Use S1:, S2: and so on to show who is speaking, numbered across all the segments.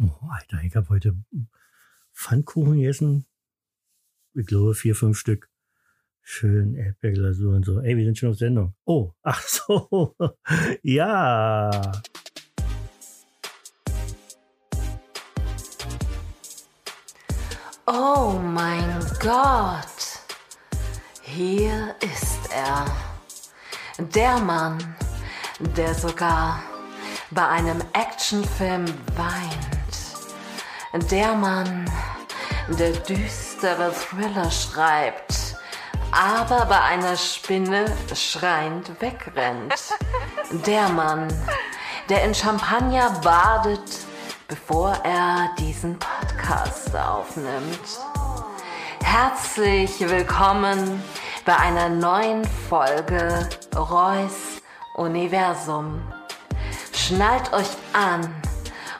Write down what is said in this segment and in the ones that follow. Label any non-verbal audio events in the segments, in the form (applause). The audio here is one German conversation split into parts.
S1: Oh, Alter, ich habe heute Pfannkuchen gegessen. Ich glaube vier, fünf Stück. Schön Erdbeerglasur und so. Ey, wir sind schon auf Sendung. Oh, (laughs) ach so. ja.
S2: Oh mein Gott. Hier ist er. Der Mann, der sogar bei einem Actionfilm weint. Der Mann, der düstere Thriller schreibt, aber bei einer Spinne schreiend wegrennt. (laughs) Der Mann, der in Champagner badet, bevor er diesen Podcast aufnimmt. Herzlich willkommen bei einer neuen Folge Reus Universum. Schnallt euch an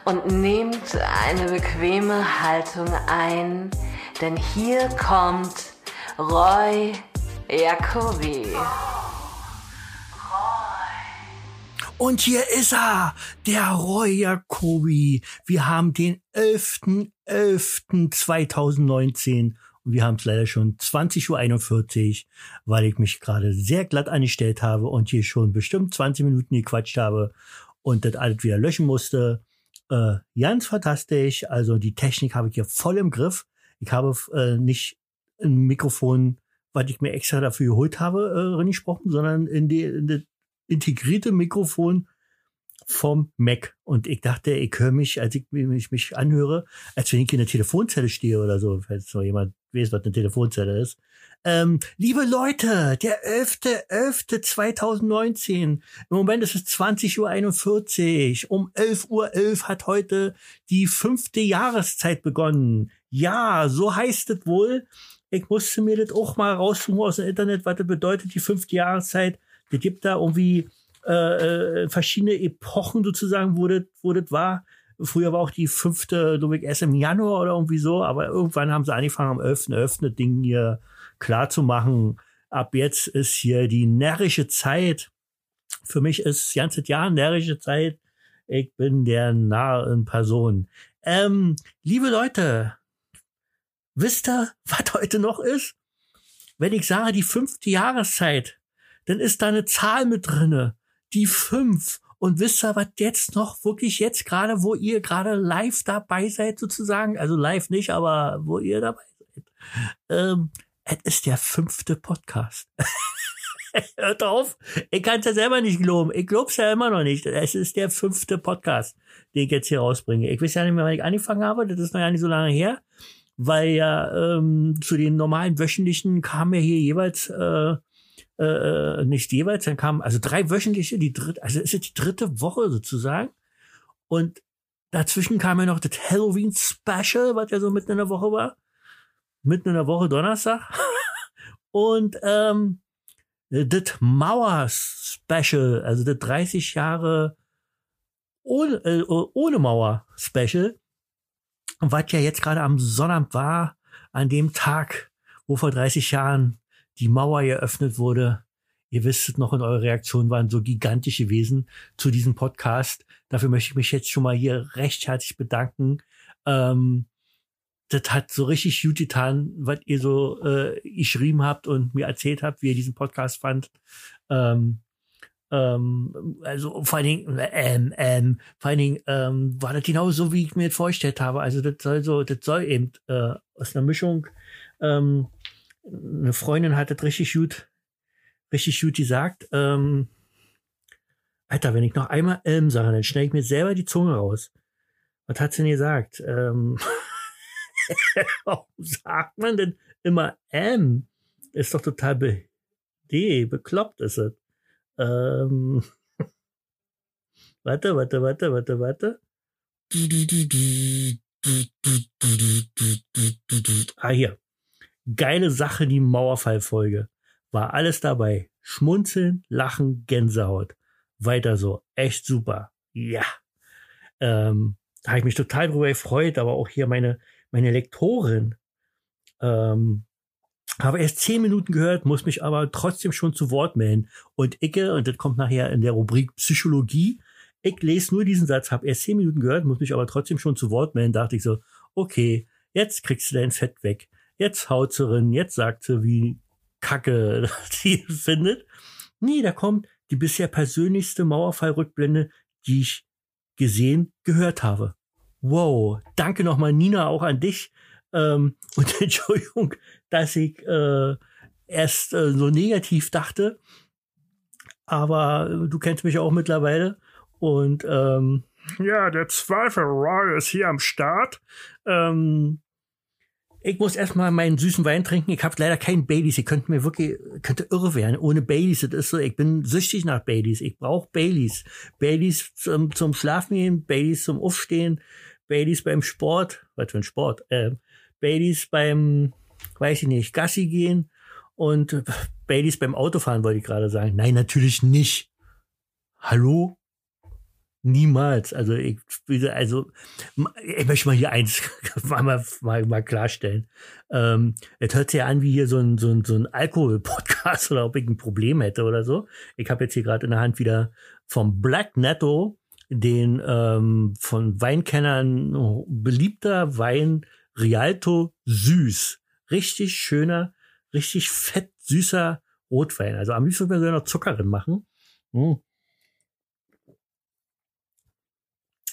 S2: und nehmt eine bequeme Haltung ein, denn hier kommt Roy Jacobi.
S1: Und hier ist er, der Roy Jacobi. Wir haben den 11.11.2019 und wir haben es leider schon 20.41 Uhr, weil ich mich gerade sehr glatt angestellt habe und hier schon bestimmt 20 Minuten gequatscht habe und das alles wieder löschen musste. Äh, ganz fantastisch. Also die Technik habe ich hier voll im Griff. Ich habe äh, nicht ein Mikrofon, was ich mir extra dafür geholt habe, äh, gesprochen, sondern in die, in die integrierte Mikrofon vom Mac. Und ich dachte, ich höre mich, als ich mich, mich anhöre, als wenn ich in der Telefonzelle stehe oder so, falls noch jemand weiß, was eine Telefonzelle ist. Ähm, liebe Leute, der 11.11.2019. Im Moment ist es 20.41 Uhr. Um 11.11 Uhr .11 hat heute die fünfte Jahreszeit begonnen. Ja, so heißt es wohl. Ich musste mir das auch mal raussuchen aus dem Internet, was das bedeutet, die fünfte Jahreszeit. Es gibt da irgendwie äh, äh, verschiedene Epochen sozusagen, wo das, wo das war. Früher war auch die fünfte, glaube ich, erst im Januar oder irgendwie so, aber irgendwann haben sie angefangen, am 11.11. .11. das Ding hier klar zu machen. Ab jetzt ist hier die närrische Zeit. Für mich ist das ganze Jahr närrische Zeit. Ich bin der Narr in Person. Ähm, liebe Leute, wisst ihr, (laughs) was heute noch ist? Wenn ich sage, die fünfte Jahreszeit, dann ist da eine Zahl mit drinne. Die fünf. Und wisst ihr, was jetzt noch wirklich jetzt gerade, wo ihr gerade live dabei seid sozusagen, also live nicht, aber wo ihr dabei seid, ähm, es ist der fünfte Podcast. (laughs) Hört auf, ich kann es ja selber nicht glauben. Ich glaub's ja immer noch nicht. Es ist der fünfte Podcast, den ich jetzt hier rausbringe. Ich weiß ja nicht mehr, wann ich angefangen habe. Das ist noch ja nicht so lange her, weil ja ähm, zu den normalen wöchentlichen kam ja hier jeweils äh, äh, nicht jeweils, dann kamen also drei wöchentliche, die dritte, also ist jetzt die dritte Woche sozusagen. Und dazwischen kam ja noch das Halloween Special, was ja so mitten in der Woche war. Mitten in der Woche Donnerstag. (laughs) Und ähm, das Mauer Special, also das 30 Jahre ohne, äh, ohne Mauer Special, was ja jetzt gerade am Sonnabend war, an dem Tag, wo vor 30 Jahren die Mauer eröffnet wurde. Ihr wisst noch, und eure Reaktionen waren so gigantisch gewesen zu diesem Podcast. Dafür möchte ich mich jetzt schon mal hier recht herzlich bedanken. Ähm, das hat so richtig gut getan, was ihr so äh, geschrieben habt und mir erzählt habt, wie ihr diesen Podcast fand. Ähm, ähm, also vor allen Dingen, ähm, ähm, vor allen Dingen ähm, war das genau so, wie ich mir das vorgestellt habe. Also das soll so, das soll eben äh, aus einer Mischung ähm, eine Freundin hat das richtig gut, richtig gut gesagt. Ähm, Alter, wenn ich noch einmal ähm sage, dann schneide ich mir selber die Zunge raus. Was hat sie denn gesagt? Ähm, (laughs) (laughs) warum sagt man denn immer ähm? Ist doch total be D, bekloppt ist es. Ähm, (laughs) warte, warte, warte, warte, warte. Ah, hier geile Sache, die Mauerfallfolge. War alles dabei. Schmunzeln, Lachen, Gänsehaut. Weiter so. Echt super. Ja. Ähm, da habe ich mich total drüber gefreut, aber auch hier meine, meine Lektorin. Ähm, habe erst zehn Minuten gehört, muss mich aber trotzdem schon zu Wort melden. Und Icke, und das kommt nachher in der Rubrik Psychologie, Ich lese nur diesen Satz, habe erst zehn Minuten gehört, muss mich aber trotzdem schon zu Wort melden, dachte ich so, okay, jetzt kriegst du dein Fett weg. Jetzt haut sie rein, jetzt sagt sie, wie kacke (laughs) sie findet. Nee, da kommt die bisher persönlichste Mauerfallrückblende, die ich gesehen, gehört habe. Wow, danke nochmal Nina auch an dich. Ähm, (laughs) und Entschuldigung, dass ich äh, erst äh, so negativ dachte. Aber äh, du kennst mich auch mittlerweile. Und ähm, ja, der Zweifel Roy ist hier am Start. Ähm, ich muss erstmal meinen süßen Wein trinken. Ich habe leider keinen Baileys. Ihr könnt mir wirklich, könnte irre werden. Ohne Baileys, das ist so, ich bin süchtig nach Baileys. Ich brauche Baileys. Baileys zum, zum Schlafen gehen, Baileys zum Aufstehen, Baileys beim Sport, was für ein Sport, äh, Baileys beim, weiß ich nicht, Gassi gehen und Baileys beim Autofahren, wollte ich gerade sagen. Nein, natürlich nicht. Hallo? Niemals. Also ich, also ich möchte mal hier eins (laughs) mal, mal, mal, klarstellen. Ähm, es hört sich ja an wie hier so ein, so ein, so ein Alkohol-Podcast (laughs) oder ob ich ein Problem hätte oder so. Ich habe jetzt hier gerade in der Hand wieder vom Black Netto den ähm, von Weinkennern beliebter Wein Rialto Süß. Richtig schöner, richtig fett süßer Rotwein. Also am liebsten würde ich noch Zucker drin machen. Mm.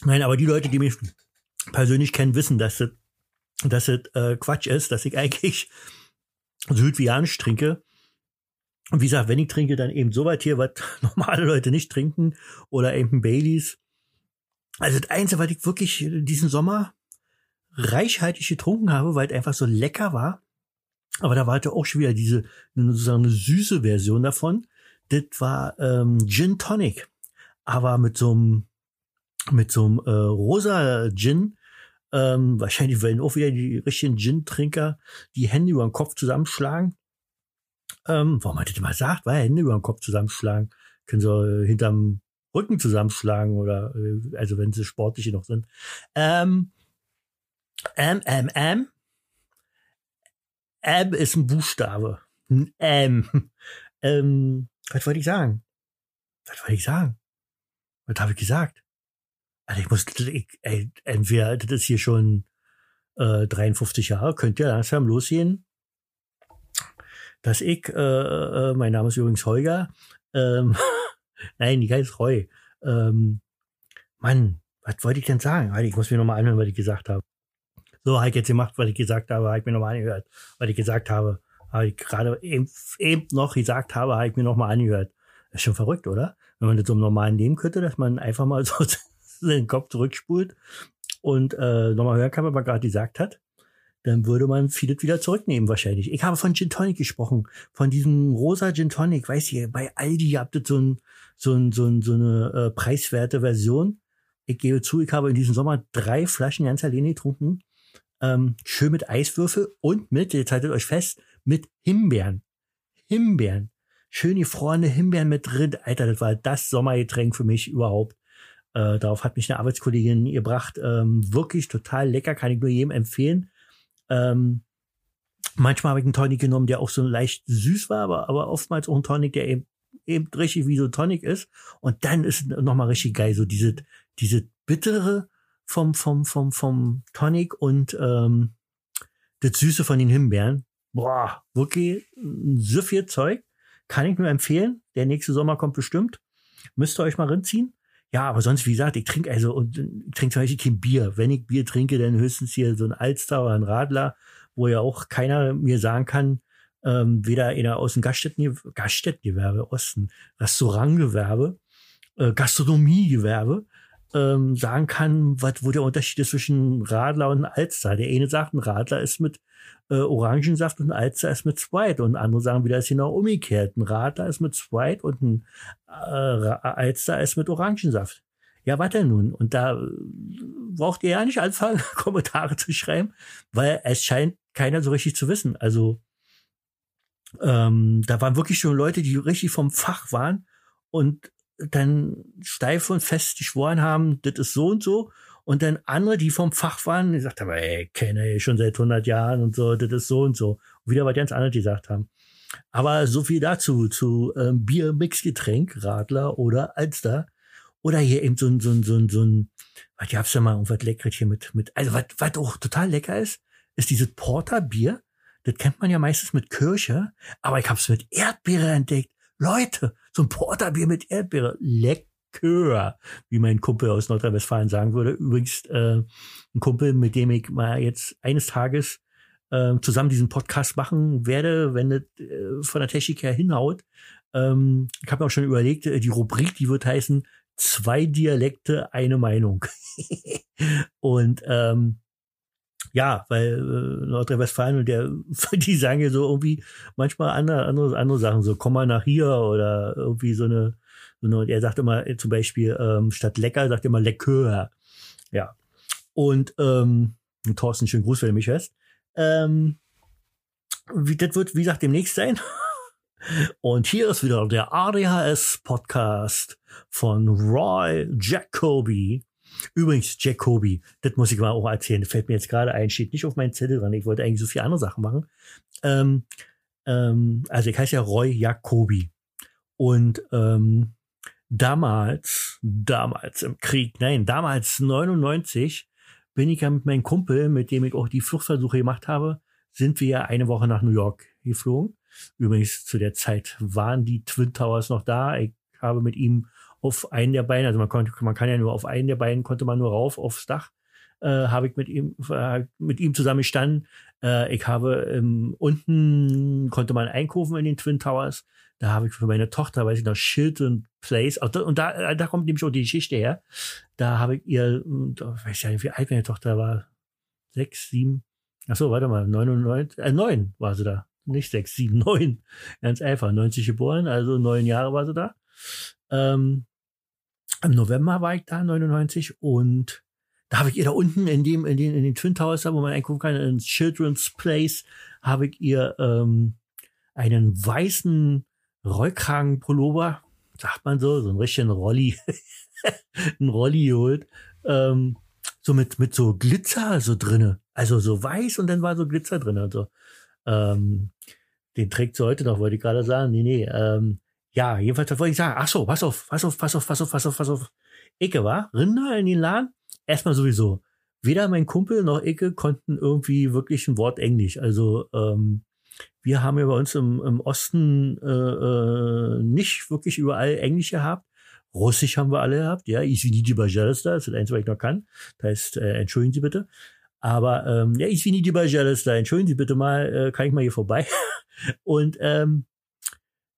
S1: Nein, aber die Leute, die mich persönlich kennen, wissen, dass das, dass das äh, Quatsch ist, dass ich eigentlich südvianisch trinke. Und wie gesagt, wenn ich trinke, dann eben so weit hier, was (laughs) normale Leute nicht trinken oder eben Baileys. Also das Einzige, was ich wirklich diesen Sommer reichhaltig getrunken habe, weil es einfach so lecker war. Aber da war halt auch schon wieder diese sozusagen eine süße Version davon. Das war ähm, Gin Tonic, aber mit so einem mit so einem äh, rosa Gin. Ähm, wahrscheinlich werden auch wieder die richtigen Gin-Trinker die Hände über den Kopf zusammenschlagen. Ähm, warum hat das mal gesagt? Weil Hände über den Kopf zusammenschlagen. Können sie hinterm Rücken zusammenschlagen oder äh, also wenn sie sportliche noch sind. Ähm, M, M, M. M ist ein Buchstabe. Ein M. (laughs) Ähm, was wollte ich sagen? Was wollte ich sagen? Was habe ich gesagt? Also ich muss, ich, ey, entweder das ist hier schon äh, 53 Jahre, könnte ja langsam losgehen, dass ich, äh, äh, mein Name ist übrigens Holger, ähm, (laughs) nein, die heißt Roy. Ähm, Mann, was wollte ich denn sagen? Ich muss mir nochmal anhören, was ich gesagt habe. So, habe ich jetzt gemacht, was ich gesagt habe, habe ich mir nochmal angehört. Was ich gesagt habe, habe ich gerade eben, eben noch gesagt habe, habe ich mir nochmal angehört. Das ist schon verrückt, oder? Wenn man das so im normalen Leben könnte, dass man einfach mal (laughs) so den Kopf zurückspult und äh, nochmal hören kann, was man gerade gesagt hat, dann würde man vieles wieder zurücknehmen wahrscheinlich. Ich habe von Gin Tonic gesprochen, von diesem rosa Gin Tonic, weiß ihr, bei Aldi habt ihr so, ein, so, ein, so, ein, so eine äh, preiswerte Version. Ich gebe zu, ich habe in diesem Sommer drei Flaschen ganz alleine getrunken. Ähm, schön mit Eiswürfel und mit, jetzt haltet euch fest, mit Himbeeren. Himbeeren. Schön gefrorene Himbeeren mit drin. Alter, das war das Sommergetränk für mich überhaupt. Äh, darauf hat mich eine Arbeitskollegin gebracht. Ähm, wirklich total lecker, kann ich nur jedem empfehlen. Ähm, manchmal habe ich einen Tonic genommen, der auch so leicht süß war, aber, aber oftmals auch ein Tonic, der eben, eben richtig wie so Tonic ist. Und dann ist nochmal richtig geil, so diese, diese bittere vom, vom, vom, vom Tonic und ähm, das Süße von den Himbeeren. Boah, wirklich so viel Zeug. Kann ich nur empfehlen. Der nächste Sommer kommt bestimmt. Müsst ihr euch mal rinziehen. Ja, aber sonst, wie gesagt, ich trinke also und ich trinke zum Beispiel kein Bier. Wenn ich Bier trinke, dann höchstens hier so ein Alster oder ein Radler, wo ja auch keiner mir sagen kann, ähm, weder in der dem Gaststätten, Gaststättengewerbe, Osten, Restaurantgewerbe, äh, Gastronomiegewerbe, ähm, sagen kann, was, wo der Unterschied ist zwischen Radler und Alster. Der eine sagt, ein Radler ist mit äh, Orangensaft und ein Alster ist mit Sprite. Und andere sagen wieder, ist genau umgekehrt. Ein Radler ist mit Sprite und ein äh, Alster ist mit Orangensaft. Ja, was denn nun? Und da äh, braucht ihr ja nicht anfangen, (laughs) Kommentare zu schreiben, weil es scheint keiner so richtig zu wissen. Also ähm, da waren wirklich schon Leute, die richtig vom Fach waren und dann steif und fest geschworen haben, das ist so und so. Und dann andere, die vom Fach waren, die sagten, aber ey, kenne ich schon seit 100 Jahren und so, das ist so und so. Und wieder was ganz anderes gesagt haben. Aber so viel dazu, zu ähm, Bier-Mixgetränk, Radler oder Alster. Oder hier eben so ein, so ein, so ein, so ein, was gab's da mal irgendwas Leckeres hier mit, mit, also was, was auch total lecker ist, ist dieses Porterbier. Das kennt man ja meistens mit Kirche, aber ich hab's mit Erdbeere entdeckt. Leute, so ein Porterbier mit Erdbeere, lecker, wie mein Kumpel aus Nordrhein-Westfalen sagen würde. Übrigens äh, ein Kumpel, mit dem ich mal jetzt eines Tages äh, zusammen diesen Podcast machen werde, wenn das äh, von der Technik her hinhaut. Ähm, ich habe mir auch schon überlegt, äh, die Rubrik, die wird heißen zwei Dialekte, eine Meinung. (laughs) und ähm, ja, weil äh, Nordrhein-Westfalen und der, (laughs) die sagen ja so irgendwie manchmal andere, andere, andere Sachen, so komm mal nach hier oder irgendwie so eine, so eine er sagt immer äh, zum Beispiel ähm, statt lecker, sagt er immer lecker. Ja. Und ähm, Thorsten, schönen Gruß, wenn du mich hörst. Ähm, wie, das wird, wie gesagt, demnächst sein. (laughs) Und hier ist wieder der ADHS-Podcast von Roy Jacoby. Übrigens, Jacoby, das muss ich mal auch erzählen, das fällt mir jetzt gerade ein, steht nicht auf meinen Zettel dran. Ich wollte eigentlich so viele andere Sachen machen. Ähm, ähm, also ich heiße ja Roy Jacoby. Und ähm, damals, damals im Krieg, nein, damals 99, bin ich ja mit meinem Kumpel, mit dem ich auch die Fluchtversuche gemacht habe, sind wir ja eine Woche nach New York geflogen. Übrigens, zu der Zeit waren die Twin Towers noch da. Ich habe mit ihm auf einen der Beine, also man konnte, man kann ja nur auf einen der Beinen konnte man nur rauf aufs Dach, äh, habe ich mit ihm, äh, mit ihm zusammen gestanden. Äh, ich habe ähm, unten konnte man einkaufen in den Twin Towers. Da habe ich für meine Tochter, weiß ich noch, Chilton Place, und da, äh, da kommt nämlich auch die Geschichte her. Da habe ich ihr, ich weiß ja nicht, wie alt meine Tochter war, sechs, sieben, ach so, warte mal, neun, äh, neun war sie da nicht sechs, sieben, (laughs) neun. Ganz einfach. 90 geboren, also neun Jahre war sie da. Ähm, Im November war ich da, 99, und da habe ich ihr da unten in dem, in den, in den Twin Towers, wo man eingucken kann, in Children's Place, habe ich ihr ähm, einen weißen Rollkragenpullover, sagt man so, so einen richtigen Rolli, (laughs) ein Rolli geholt, ähm, so mit, mit so Glitzer so drinne. Also so weiß und dann war so Glitzer drin und so. Ähm, den trägt sie heute noch, wollte ich gerade sagen. Nee, nee. Ähm, ja, jedenfalls wollte ich sagen, ach so, pass auf, pass auf, pass auf, pass auf, pass auf, pass auf. Icke war, Rinder in den Laden. Erstmal sowieso. Weder mein Kumpel noch Icke konnten irgendwie wirklich ein Wort Englisch. Also ähm, wir haben ja bei uns im, im Osten äh, äh, nicht wirklich überall Englisch gehabt. Russisch haben wir alle gehabt, ja, Извините, пожалуйста, das ist das Einzige, was ich noch kann. Das heißt, äh, entschuldigen Sie bitte. Aber ähm, ja, Извините, пожалуйста, entschuldigen Sie bitte mal, äh, kann ich mal hier vorbei? (laughs) Und ähm,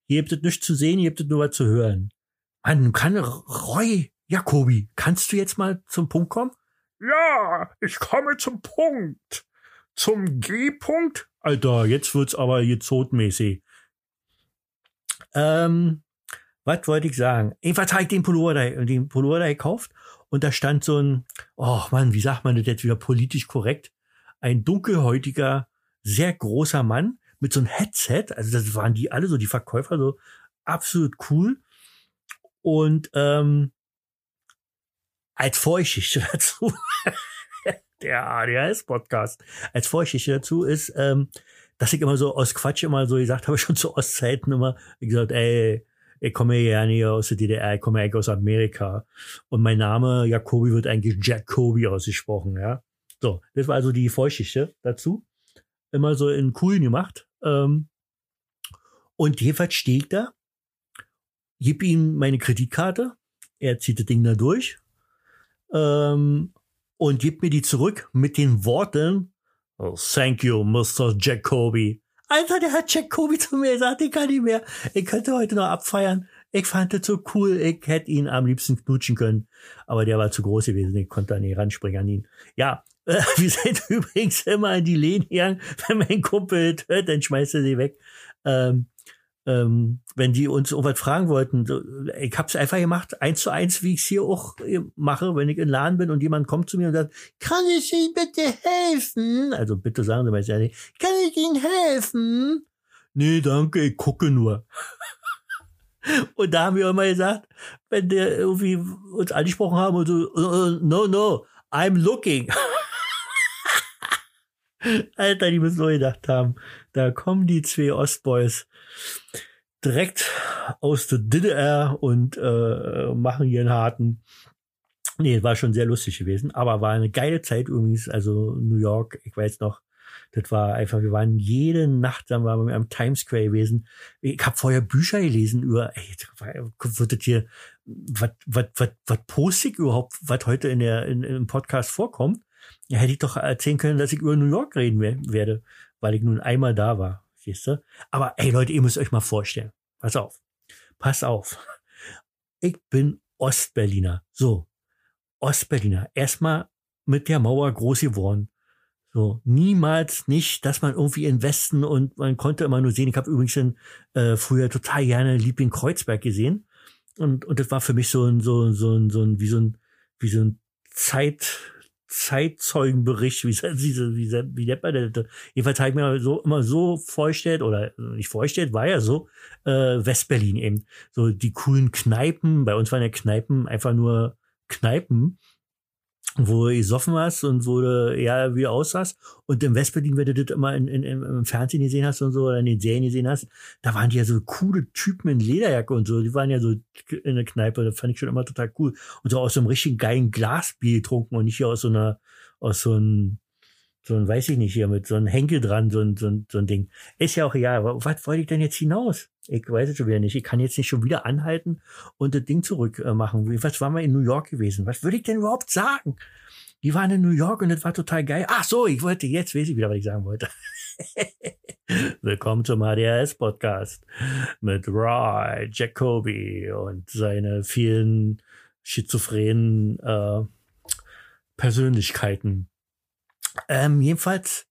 S1: ihr habt es nicht zu sehen, ihr habt es nur was zu hören. Man kann Roy, Jakobi, kannst du jetzt mal zum Punkt kommen?
S3: Ja, ich komme zum Punkt. Zum G-Punkt?
S1: Alter, jetzt wird's aber jetzt totmäßig. Ähm, was wollte ich sagen? Jedenfalls habe ich den Pullover da, den Pullover da gekauft und da stand so ein, oh Mann, wie sagt man das jetzt wieder politisch korrekt? Ein dunkelhäutiger, sehr großer Mann mit so einem Headset. Also das waren die alle so, die Verkäufer so absolut cool. Und ähm, als Vorgeschichte (laughs) dazu, der ADHS-Podcast, als Vorgeschichte dazu ist, ähm, dass ich immer so aus Quatsch immer so gesagt habe, (laughs) schon zu Ostzeiten immer gesagt, ey, ich komme ja nicht aus der DDR, ich komme eigentlich aus Amerika. Und mein Name Jacobi wird eigentlich Jacobi ausgesprochen, ja. So, das war also die Vorgeschichte dazu. Immer so in coolen gemacht. Ähm, und jedenfalls stehe ich da, gib ihm meine Kreditkarte, er zieht das Ding da durch ähm, und gibt mir die zurück mit den Worten, oh, thank you, Mr. Jacoby. Alter, der hat Jacoby zu mir gesagt, ich kann nicht mehr. Ich könnte heute noch abfeiern. Ich fand das so cool. Ich hätte ihn am liebsten knutschen können. Aber der war zu groß gewesen. Ich konnte da nicht ranspringen an ihn. Ja, äh, (laughs) wir sind (laughs) übrigens immer in die Lehne gegangen. Wenn mein Kumpel hört, dann schmeißt er sie weg. Ähm, ähm, wenn die uns irgendwas fragen wollten, ich habe es einfach gemacht, eins zu eins, wie ich es hier auch äh, mache, wenn ich in Laden bin und jemand kommt zu mir und sagt, kann ich Ihnen bitte helfen? Also bitte sagen Sie mal nicht, kann ich Ihnen helfen? Nee, danke, ich gucke nur. (laughs) und da haben wir immer gesagt, wenn der irgendwie uns angesprochen haben und so, uh, no, no, I'm looking. (laughs) Alter, die müssen so gedacht haben. Da kommen die zwei Ostboys. Direkt aus der DDR und äh, machen hier einen harten. Nee, war schon sehr lustig gewesen, aber war eine geile Zeit übrigens. Also New York, ich weiß noch, das war einfach, wir waren jede Nacht, dann waren wir am Times Square gewesen. Ich habe vorher Bücher gelesen über, ey, wird das hier, was, was, was, was poste ich überhaupt, was heute in der, in, im Podcast vorkommt? Ja, hätte ich doch erzählen können, dass ich über New York reden werde, weil ich nun einmal da war, siehst du? Aber ey Leute, ihr müsst euch mal vorstellen. Pass auf. Pass auf. Ich bin Ostberliner. So. Ostberliner. Erstmal mit der Mauer groß geworden. So, niemals nicht, dass man irgendwie in Westen und man konnte immer nur sehen. Ich habe übrigens in, äh, früher total gerne Liebling Kreuzberg gesehen. Und, und das war für mich so ein, so, so so ein, wie so ein, wie so ein Zeit, Zeitzeugenbericht, wie, wie, wie, wie nennt man das? Jedenfalls habe ich mir so, immer so vorgestellt, oder nicht vorgestellt, war ja so, äh, Westberlin eben. So die coolen Kneipen, bei uns waren ja Kneipen einfach nur Kneipen wo du gesoffen hast und wo du ja wie aussahst. Und im Westberlin, wenn du das immer in, in, im Fernsehen gesehen hast und so, oder in den Serien gesehen hast, da waren die ja so coole Typen in Lederjacke und so. Die waren ja so in der Kneipe, das fand ich schon immer total cool. Und so aus so einem richtigen geilen Glasbier getrunken und nicht hier aus so einer, aus so einem so ein, weiß ich nicht, hier mit so einem Henkel dran, so ein, so ein, so ein Ding. Ist ja auch egal. Aber was wollte ich denn jetzt hinaus? Ich weiß es schon wieder nicht. Ich kann jetzt nicht schon wieder anhalten und das Ding zurück äh, machen. Was waren wir in New York gewesen? Was würde ich denn überhaupt sagen? Die waren in New York und das war total geil. Ach so, ich wollte, jetzt weiß ich wieder, was ich sagen wollte. (laughs) Willkommen zum HDRS Podcast mit Roy Jacoby und seine vielen schizophrenen äh, Persönlichkeiten. Ähm, jedenfalls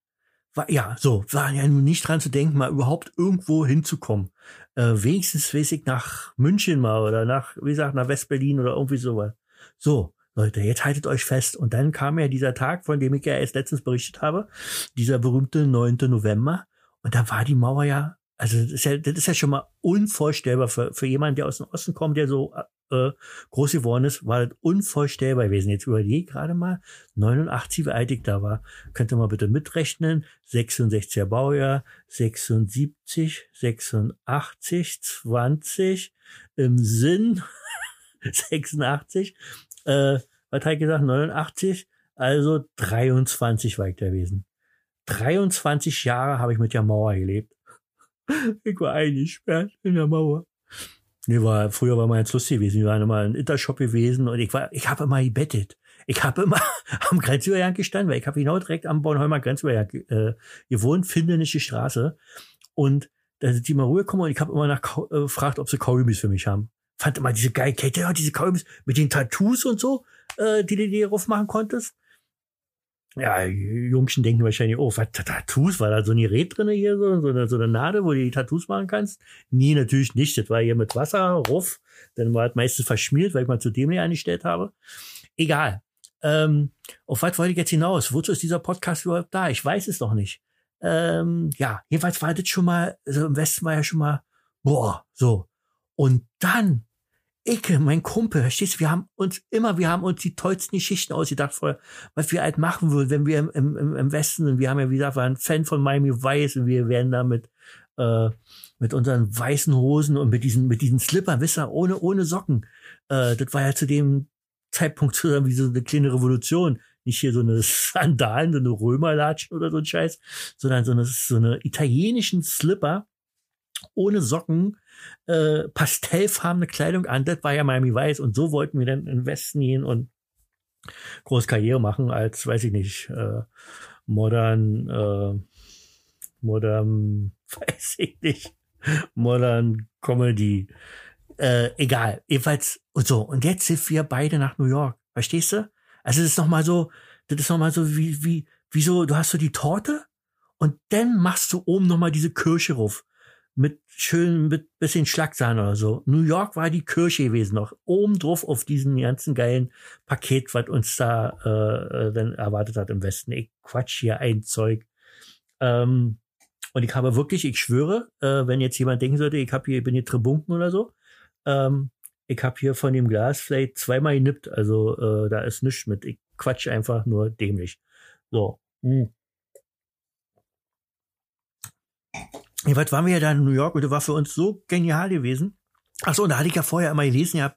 S1: war, ja, so, war ja nun nicht dran zu denken, mal überhaupt irgendwo hinzukommen. Äh, wenigstens weiß ich nach München mal oder nach, wie gesagt, nach Westberlin oder irgendwie sowas. So, Leute, jetzt haltet euch fest. Und dann kam ja dieser Tag, von dem ich ja erst letztens berichtet habe, dieser berühmte 9. November. Und da war die Mauer ja, also das ist ja, das ist ja schon mal unvorstellbar für, für jemanden, der aus dem Osten kommt, der so äh, groß geworden ist, war das unvorstellbar gewesen. Jetzt überlege gerade mal, 89, wie alt ich da war. Könnt ihr mal bitte mitrechnen. 66er Baujahr, 76, 86, 20, im Sinn (laughs) 86. Äh, was hat ich gesagt? 89, also 23 war ich da gewesen. 23 Jahre habe ich mit der Mauer gelebt. (laughs) Ich war eingesperrt in der Mauer. Nee, war, früher war mal jetzt lustig gewesen. Wir waren immer in Intershop gewesen und ich war, ich habe immer gebettet. Ich habe immer (laughs) am Grenzübergang gestanden, weil ich habe genau direkt am Bornholmer Grenzübergang äh, gewohnt, Findenische Straße. Und da sind die mal rübergekommen und ich habe immer nach äh, gefragt, ob sie Kaugummis für mich haben. Fand immer diese geile Kette, ja, diese Kaugummis mit den Tattoos und so, äh, die du dir drauf machen konntest ja, Jungschen denken wahrscheinlich, oh, was Tattoos, war da so ein Gerät drinne hier, so, so, eine, so eine Nadel, wo du die Tattoos machen kannst? Nee, natürlich nicht. Das war hier mit Wasser, Ruff, dann war es meistens verschmiert, weil ich mal zu dem nicht eingestellt habe. Egal. Ähm, auf was wollte ich jetzt hinaus? Wozu ist dieser Podcast überhaupt da? Ich weiß es doch nicht. Ähm, ja, jedenfalls war das schon mal, also im Westen war ja schon mal, boah, so. Und dann Icke, mein Kumpel, verstehst du, wir haben uns immer, wir haben uns die tollsten Geschichten ausgedacht, vorher, was wir halt machen würden, wenn wir im, im, im Westen sind. Wir haben ja, wie gesagt, waren Fan von Miami Vice und wir werden da mit, äh, mit unseren weißen Hosen und mit diesen, mit diesen Slippern, wisst ihr, ohne, ohne Socken. Äh, das war ja zu dem Zeitpunkt so wie so eine kleine Revolution. Nicht hier so eine Sandalen, so eine Römerlatschen oder so ein Scheiß, sondern so eine, so eine italienischen Slipper ohne Socken, äh, pastellfarbene Kleidung an. Das war ja Miami Weiß und so wollten wir dann in den Westen gehen und groß Karriere machen als, weiß ich nicht, äh, modern, äh, modern, (laughs) weiß ich nicht, modern Comedy. Äh, egal, jedenfalls und so. Und jetzt sind wir beide nach New York. Verstehst du? Also das ist noch mal so, das ist noch mal so wie, wie, wie so, du hast so die Torte und dann machst du oben noch mal diese Kirsche rauf mit schön, mit bisschen Schlagsahne oder so. New York war die Kirche gewesen noch. Oben drauf auf diesen ganzen geilen Paket, was uns da äh, äh, dann erwartet hat im Westen. Ich quatsch hier ein Zeug. Ähm, und ich habe wirklich, ich schwöre, äh, wenn jetzt jemand denken sollte, ich habe hier, ich bin hier Tribunken oder so, ähm, ich habe hier von dem Glas vielleicht zweimal genippt. Also äh, da ist nichts mit. Ich quatsch einfach nur dämlich. So. Hm. Jedenfalls waren wir ja da in New York und das war für uns so genial gewesen. Achso, und da hatte ich ja vorher immer gelesen, ja,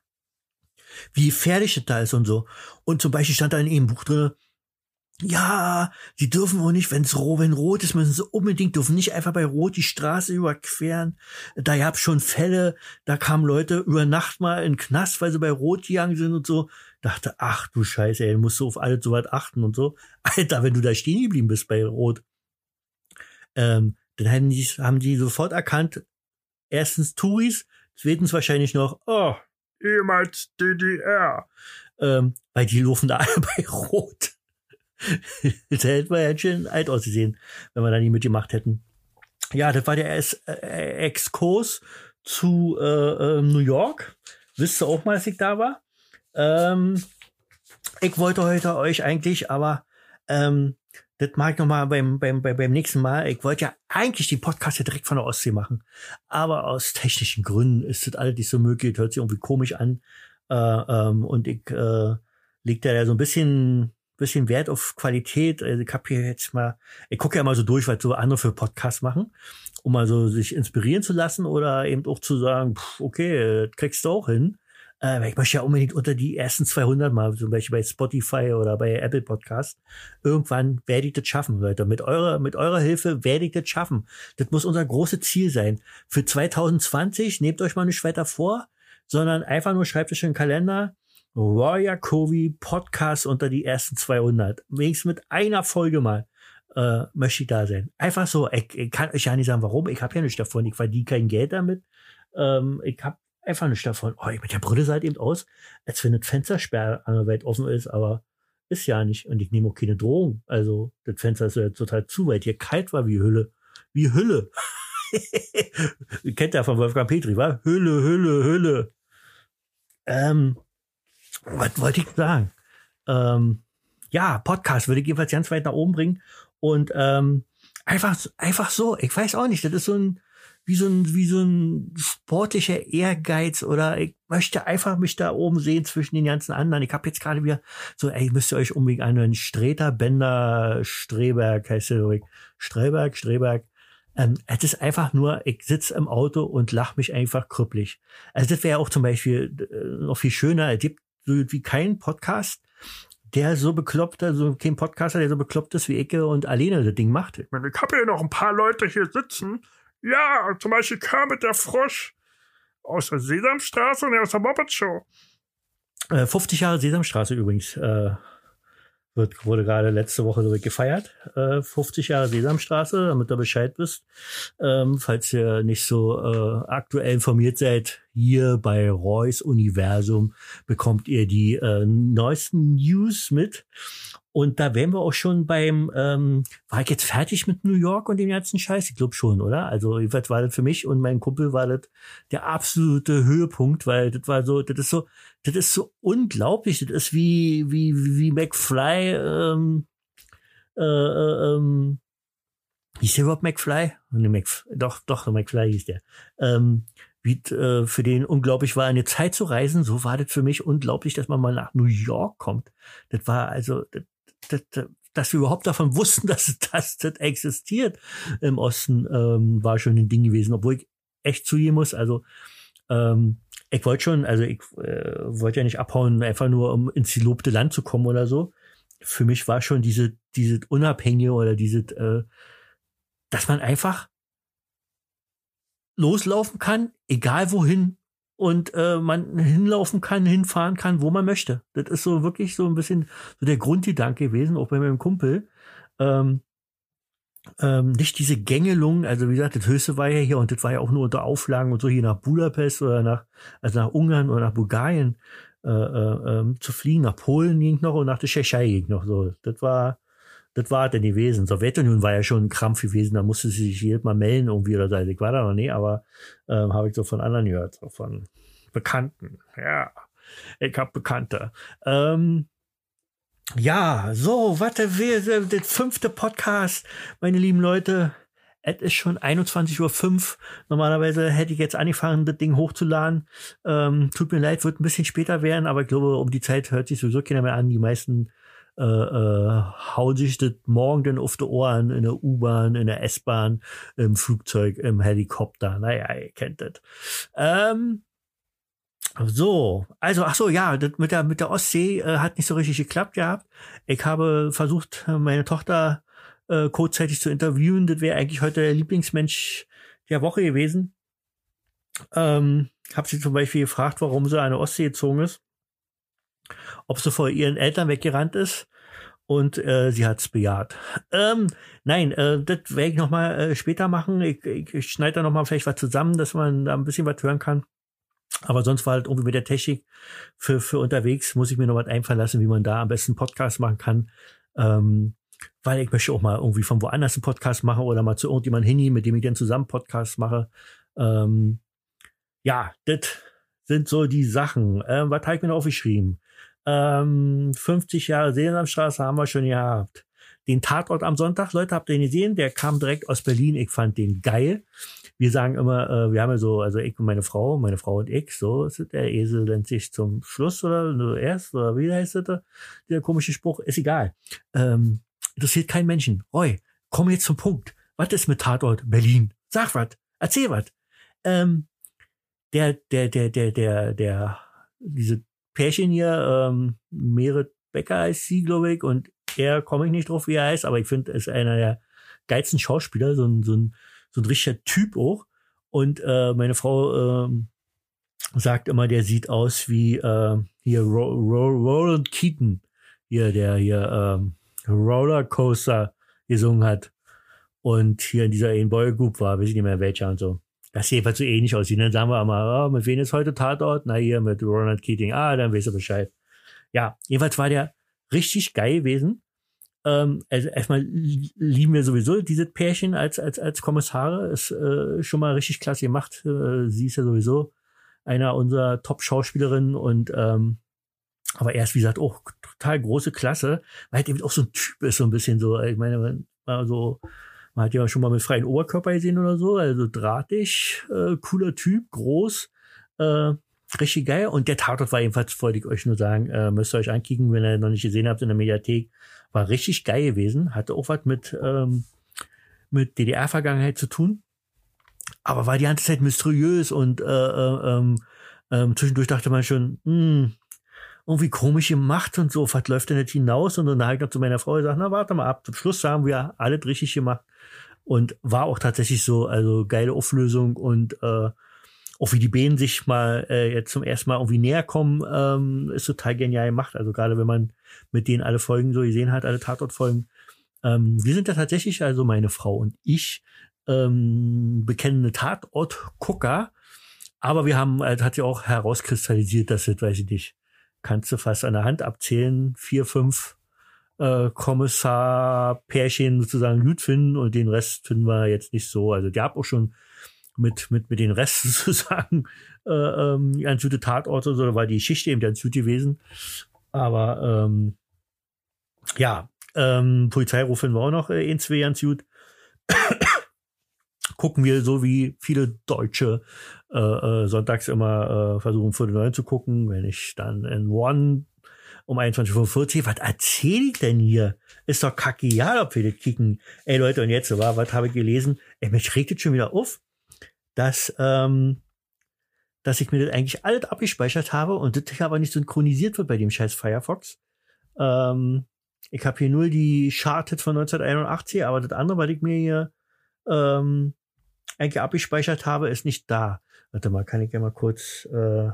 S1: wie gefährlich das da ist und so. Und zum Beispiel stand da in ihrem Buch drin, ja, die dürfen auch nicht, wenn's rot, wenn rot ist, müssen sie unbedingt, dürfen nicht einfach bei Rot die Straße überqueren. Da gab schon Fälle, da kamen Leute über Nacht mal in Knast, weil sie bei Rot gegangen sind und so. Dachte, ach du Scheiße, ey, musst du auf alles so weit achten und so. (laughs) Alter, wenn du da stehen geblieben bist bei Rot, ähm, dann haben die, haben die sofort erkannt, erstens Touris, zweitens wahrscheinlich noch, oh,
S3: Ehemals DDR.
S1: ähm, weil die laufen da (laughs) alle bei Rot. da hätten wir ja schön alt ausgesehen, wenn wir da nie mitgemacht hätten. Ja, das war der äh, Exkurs zu äh, äh, New York. Wisst ihr auch mal, dass ich da war? Ähm, ich wollte heute euch eigentlich, aber ähm, das mag ich noch mal beim, beim, beim, beim nächsten Mal. Ich wollte ja eigentlich die Podcast ja direkt von der Ostsee machen. Aber aus technischen Gründen ist das alles nicht so möglich. Hört sich irgendwie komisch an. Äh, ähm, und ich äh, lege da ja so ein bisschen, bisschen Wert auf Qualität. Also ich habe hier jetzt mal, ich gucke ja mal so durch, was so andere für Podcasts machen, um mal so sich inspirieren zu lassen oder eben auch zu sagen, pff, okay, kriegst du auch hin. Äh, ich möchte ja unbedingt unter die ersten 200 mal, zum Beispiel bei Spotify oder bei Apple Podcast. Irgendwann werde ich das schaffen, Leute. Mit eurer, mit eurer Hilfe werde ich das schaffen. Das muss unser großes Ziel sein. Für 2020 nehmt euch mal nicht weiter vor, sondern einfach nur schreibt euch in den Kalender, Roya Covey Podcast unter die ersten 200. Wenigstens mit einer Folge mal äh, möchte ich da sein. Einfach so. Ich, ich kann euch ja nicht sagen, warum. Ich habe ja nichts davon. Ich verdiene kein Geld damit. Ähm, ich habe einfach nichts davon. Oh, mit der Brille sah es eben aus, als wenn das Fenstersperr weit offen ist, aber ist ja nicht. Und ich nehme auch keine Drohung. Also, das Fenster ist ja total zu weit. Hier kalt war wie Hülle. Wie Hülle. (laughs) Ihr kennt ja von Wolfgang Petri, wa? Hülle, Hülle, Hülle. Ähm, was wollte ich sagen? Ähm, ja, Podcast würde ich jedenfalls ganz weit nach oben bringen. Und ähm, einfach, einfach so, ich weiß auch nicht, das ist so ein, wie so ein, wie so ein sportlicher Ehrgeiz oder ich möchte einfach mich da oben sehen zwischen den ganzen anderen. Ich habe jetzt gerade wieder so, ey, müsst ihr euch unbedingt anhören. Streter, Bender, Streberg heißt der, ich. Streberg, Streberg. Ähm, es ist einfach nur, ich sitze im Auto und lach mich einfach krüppelig. Also das wäre auch zum Beispiel äh, noch viel schöner. Es gibt so wie keinen Podcast, der so bekloppt, also kein Podcaster, der so bekloppt ist wie Ecke und alleine das Ding macht.
S3: Ich meine, ich habe hier noch ein paar Leute hier sitzen. Ja, zum Beispiel Kermit der Frosch aus der Sesamstraße und aus der Muppet Show.
S1: Äh, 50 Jahre Sesamstraße übrigens. Äh, wird, wurde gerade letzte Woche so gefeiert. Äh, 50 Jahre Sesamstraße, damit du Bescheid wisst. Ähm, falls ihr nicht so äh, aktuell informiert seid, hier bei Reus Universum bekommt ihr die äh, neuesten News mit. Und da wären wir auch schon beim, ähm, war ich jetzt fertig mit New York und dem ganzen Scheiß? Ich glaube schon, oder? Also jedenfalls war das für mich und mein Kumpel war das der absolute Höhepunkt, weil das war so, das ist so, das ist so unglaublich. Das ist wie, wie, wie McFly, ähm, äh, äh, ähm, hieß der überhaupt McFly? Nee, Mcf doch, doch, McFly hieß der. Ähm, wie äh, für den unglaublich war, eine Zeit zu reisen, so war das für mich unglaublich, dass man mal nach New York kommt. Das war also, das, das, das, dass wir überhaupt davon wussten, (laughs) dass das, das existiert im Osten, ähm, war schon ein Ding gewesen, obwohl ich echt zugeben muss, also ähm, ich wollte schon, also ich äh, wollte ja nicht abhauen, einfach nur um ins gelobte Land zu kommen oder so. Für mich war schon diese, diese Unabhängige oder diese, äh, dass man einfach loslaufen kann, egal wohin und äh, man hinlaufen kann, hinfahren kann, wo man möchte. Das ist so wirklich so ein bisschen so der Grundgedanke gewesen, auch bei meinem Kumpel. Ähm, ähm, nicht diese Gängelung, also wie gesagt, das höchste war ja hier und das war ja auch nur unter Auflagen und so hier nach Budapest oder nach, also nach Ungarn oder nach Bulgarien äh, äh, ähm, zu fliegen, nach Polen ging noch und nach der Tschechei ging noch so. Das war, das war denn gewesen. Sowjetunion war ja schon ein Krampf gewesen, da musste sie sich jedes Mal melden irgendwie oder so. Also ich war da noch nie, aber ähm, habe ich so von anderen gehört, so von Bekannten. Ja, ich hab Bekannte. Ähm, ja, so, warte, wir, der fünfte Podcast, meine lieben Leute. Es ist schon 21.05 Uhr. Normalerweise hätte ich jetzt angefangen, das Ding hochzuladen. Ähm, tut mir leid, wird ein bisschen später werden, aber ich glaube, um die Zeit hört sich sowieso keiner mehr an. Die meisten äh, äh, hauen sich das morgen dann auf die Ohren in der U-Bahn, in der S-Bahn, im Flugzeug, im Helikopter. Naja, ihr kennt das. Ähm, so, also ach so, ja, das mit der mit der Ostsee äh, hat nicht so richtig geklappt gehabt. Ich habe versucht, meine Tochter äh, kurzzeitig zu interviewen. Das wäre eigentlich heute der Lieblingsmensch der Woche gewesen. Ähm, habe sie zum Beispiel gefragt, warum sie an der Ostsee gezogen ist, ob sie vor ihren Eltern weggerannt ist und äh, sie hat's bejaht. Ähm, nein, äh, das werde ich noch mal äh, später machen. Ich, ich, ich schneide da noch mal vielleicht was zusammen, dass man da ein bisschen was hören kann. Aber sonst war halt irgendwie mit der Technik für, für unterwegs, muss ich mir noch was einfallen lassen, wie man da am besten Podcast machen kann. Ähm, weil ich möchte auch mal irgendwie von woanders einen Podcast machen oder mal zu irgendjemandem hin, mit dem ich dann zusammen Podcast mache. Ähm, ja, das sind so die Sachen. Ähm, was habe ich mir noch aufgeschrieben? Ähm, 50 Jahre Sesamstraße haben wir schon gehabt. Den Tatort am Sonntag, Leute, habt ihr ihn gesehen? Der kam direkt aus Berlin. Ich fand den geil. Wir sagen immer, äh, wir haben ja so, also ich und meine Frau, meine Frau und ich, so ist es, der Esel nennt sich zum Schluss oder nur erst oder wie heißt das? Der komische Spruch, ist egal. Ähm, interessiert keinen Menschen. Roy, komm jetzt zum Punkt. Was ist mit Tatort Berlin? Sag was. Erzähl was. Ähm, der, der, der, der, der, der, diese Pärchen hier, ähm, Merit Becker heißt sie, glaube ich, und er komme ich nicht drauf, wie er heißt, aber ich finde, er ist einer der geilsten Schauspieler, so ein, so ein, so ein richtiger Typ auch. Und äh, meine Frau ähm, sagt immer, der sieht aus wie äh, hier Ro Ro Roland Keaton, hier, der hier ähm, Rollercoaster gesungen hat. Und hier in dieser Boy Group war, weiß ich nicht mehr welcher und so. Das jedenfalls so ähnlich aussieht. Dann sagen wir mal, oh, mit wem ist heute Tatort? Na, hier mit Ronald Keating. Ah, dann weißt du Bescheid. Ja, jedenfalls war der richtig geil gewesen. Ähm, also erstmal lieben wir sowieso dieses Pärchen als, als, als Kommissare. Ist äh, schon mal richtig klasse gemacht. Äh, sie ist ja sowieso einer unserer Top-Schauspielerinnen und ähm, aber er ist, wie gesagt, auch total große Klasse, weil er eben auch so ein Typ ist, so ein bisschen so. Ich meine, also man hat ja schon mal mit freien Oberkörper gesehen oder so, also drahtig, äh, cooler Typ, groß, äh, richtig geil. Und der Tatort war jedenfalls, wollte ich euch nur sagen, äh, müsst ihr euch ankicken, wenn ihr noch nicht gesehen habt in der Mediathek. War richtig geil gewesen, hatte auch was mit, ähm, mit DDR-Vergangenheit zu tun. Aber war die ganze Zeit mysteriös und äh, äh, ähm, zwischendurch dachte man schon, mh, hm, irgendwie komisch gemacht und so, was läuft denn nicht hinaus? Und dann habe ich noch zu meiner Frau gesagt, na warte mal ab, zum Schluss haben wir alles richtig gemacht. Und war auch tatsächlich so, also geile Auflösung und äh, auch wie die Bänen sich mal äh, jetzt zum ersten Mal irgendwie näher kommen, ähm, ist total genial gemacht. Also gerade wenn man mit denen alle Folgen so gesehen hat, alle Tatortfolgen. Ähm, wir sind ja tatsächlich, also meine Frau und ich, ähm, bekennende Tatort-Gucker. Aber wir haben, also hat ja auch herauskristallisiert, dass das, weiß ich nicht, kannst du fast an der Hand abzählen, vier, fünf äh, Kommissar-Pärchen sozusagen gut finden und den Rest finden wir jetzt nicht so. Also die haben auch schon mit, mit, mit den Resten (laughs) sozusagen äh, ähm, ganz gute Tatorte, so war die Geschichte eben ganz gut gewesen. Aber ähm, ja, ähm, Polizeiruf finden wir auch noch äh, in zwei ganz (coughs) gut. Gucken wir so wie viele Deutsche äh, äh, sonntags immer äh, versuchen, Viertel neun zu gucken. Wenn ich dann in One um 21.45 Uhr, was erzähl ich denn hier? Ist doch kacke, ja, ob wir das kicken. Ey Leute, und jetzt, was habe ich gelesen? Ey, mich regt jetzt schon wieder auf, dass, ähm, dass ich mir das eigentlich alles abgespeichert habe und das aber nicht synchronisiert wird bei dem scheiß Firefox. Ähm, ich habe hier nur die Charted von 1981, aber das andere, was ich mir hier ähm, eigentlich abgespeichert habe, ist nicht da. Warte mal, kann ich ja mal kurz äh,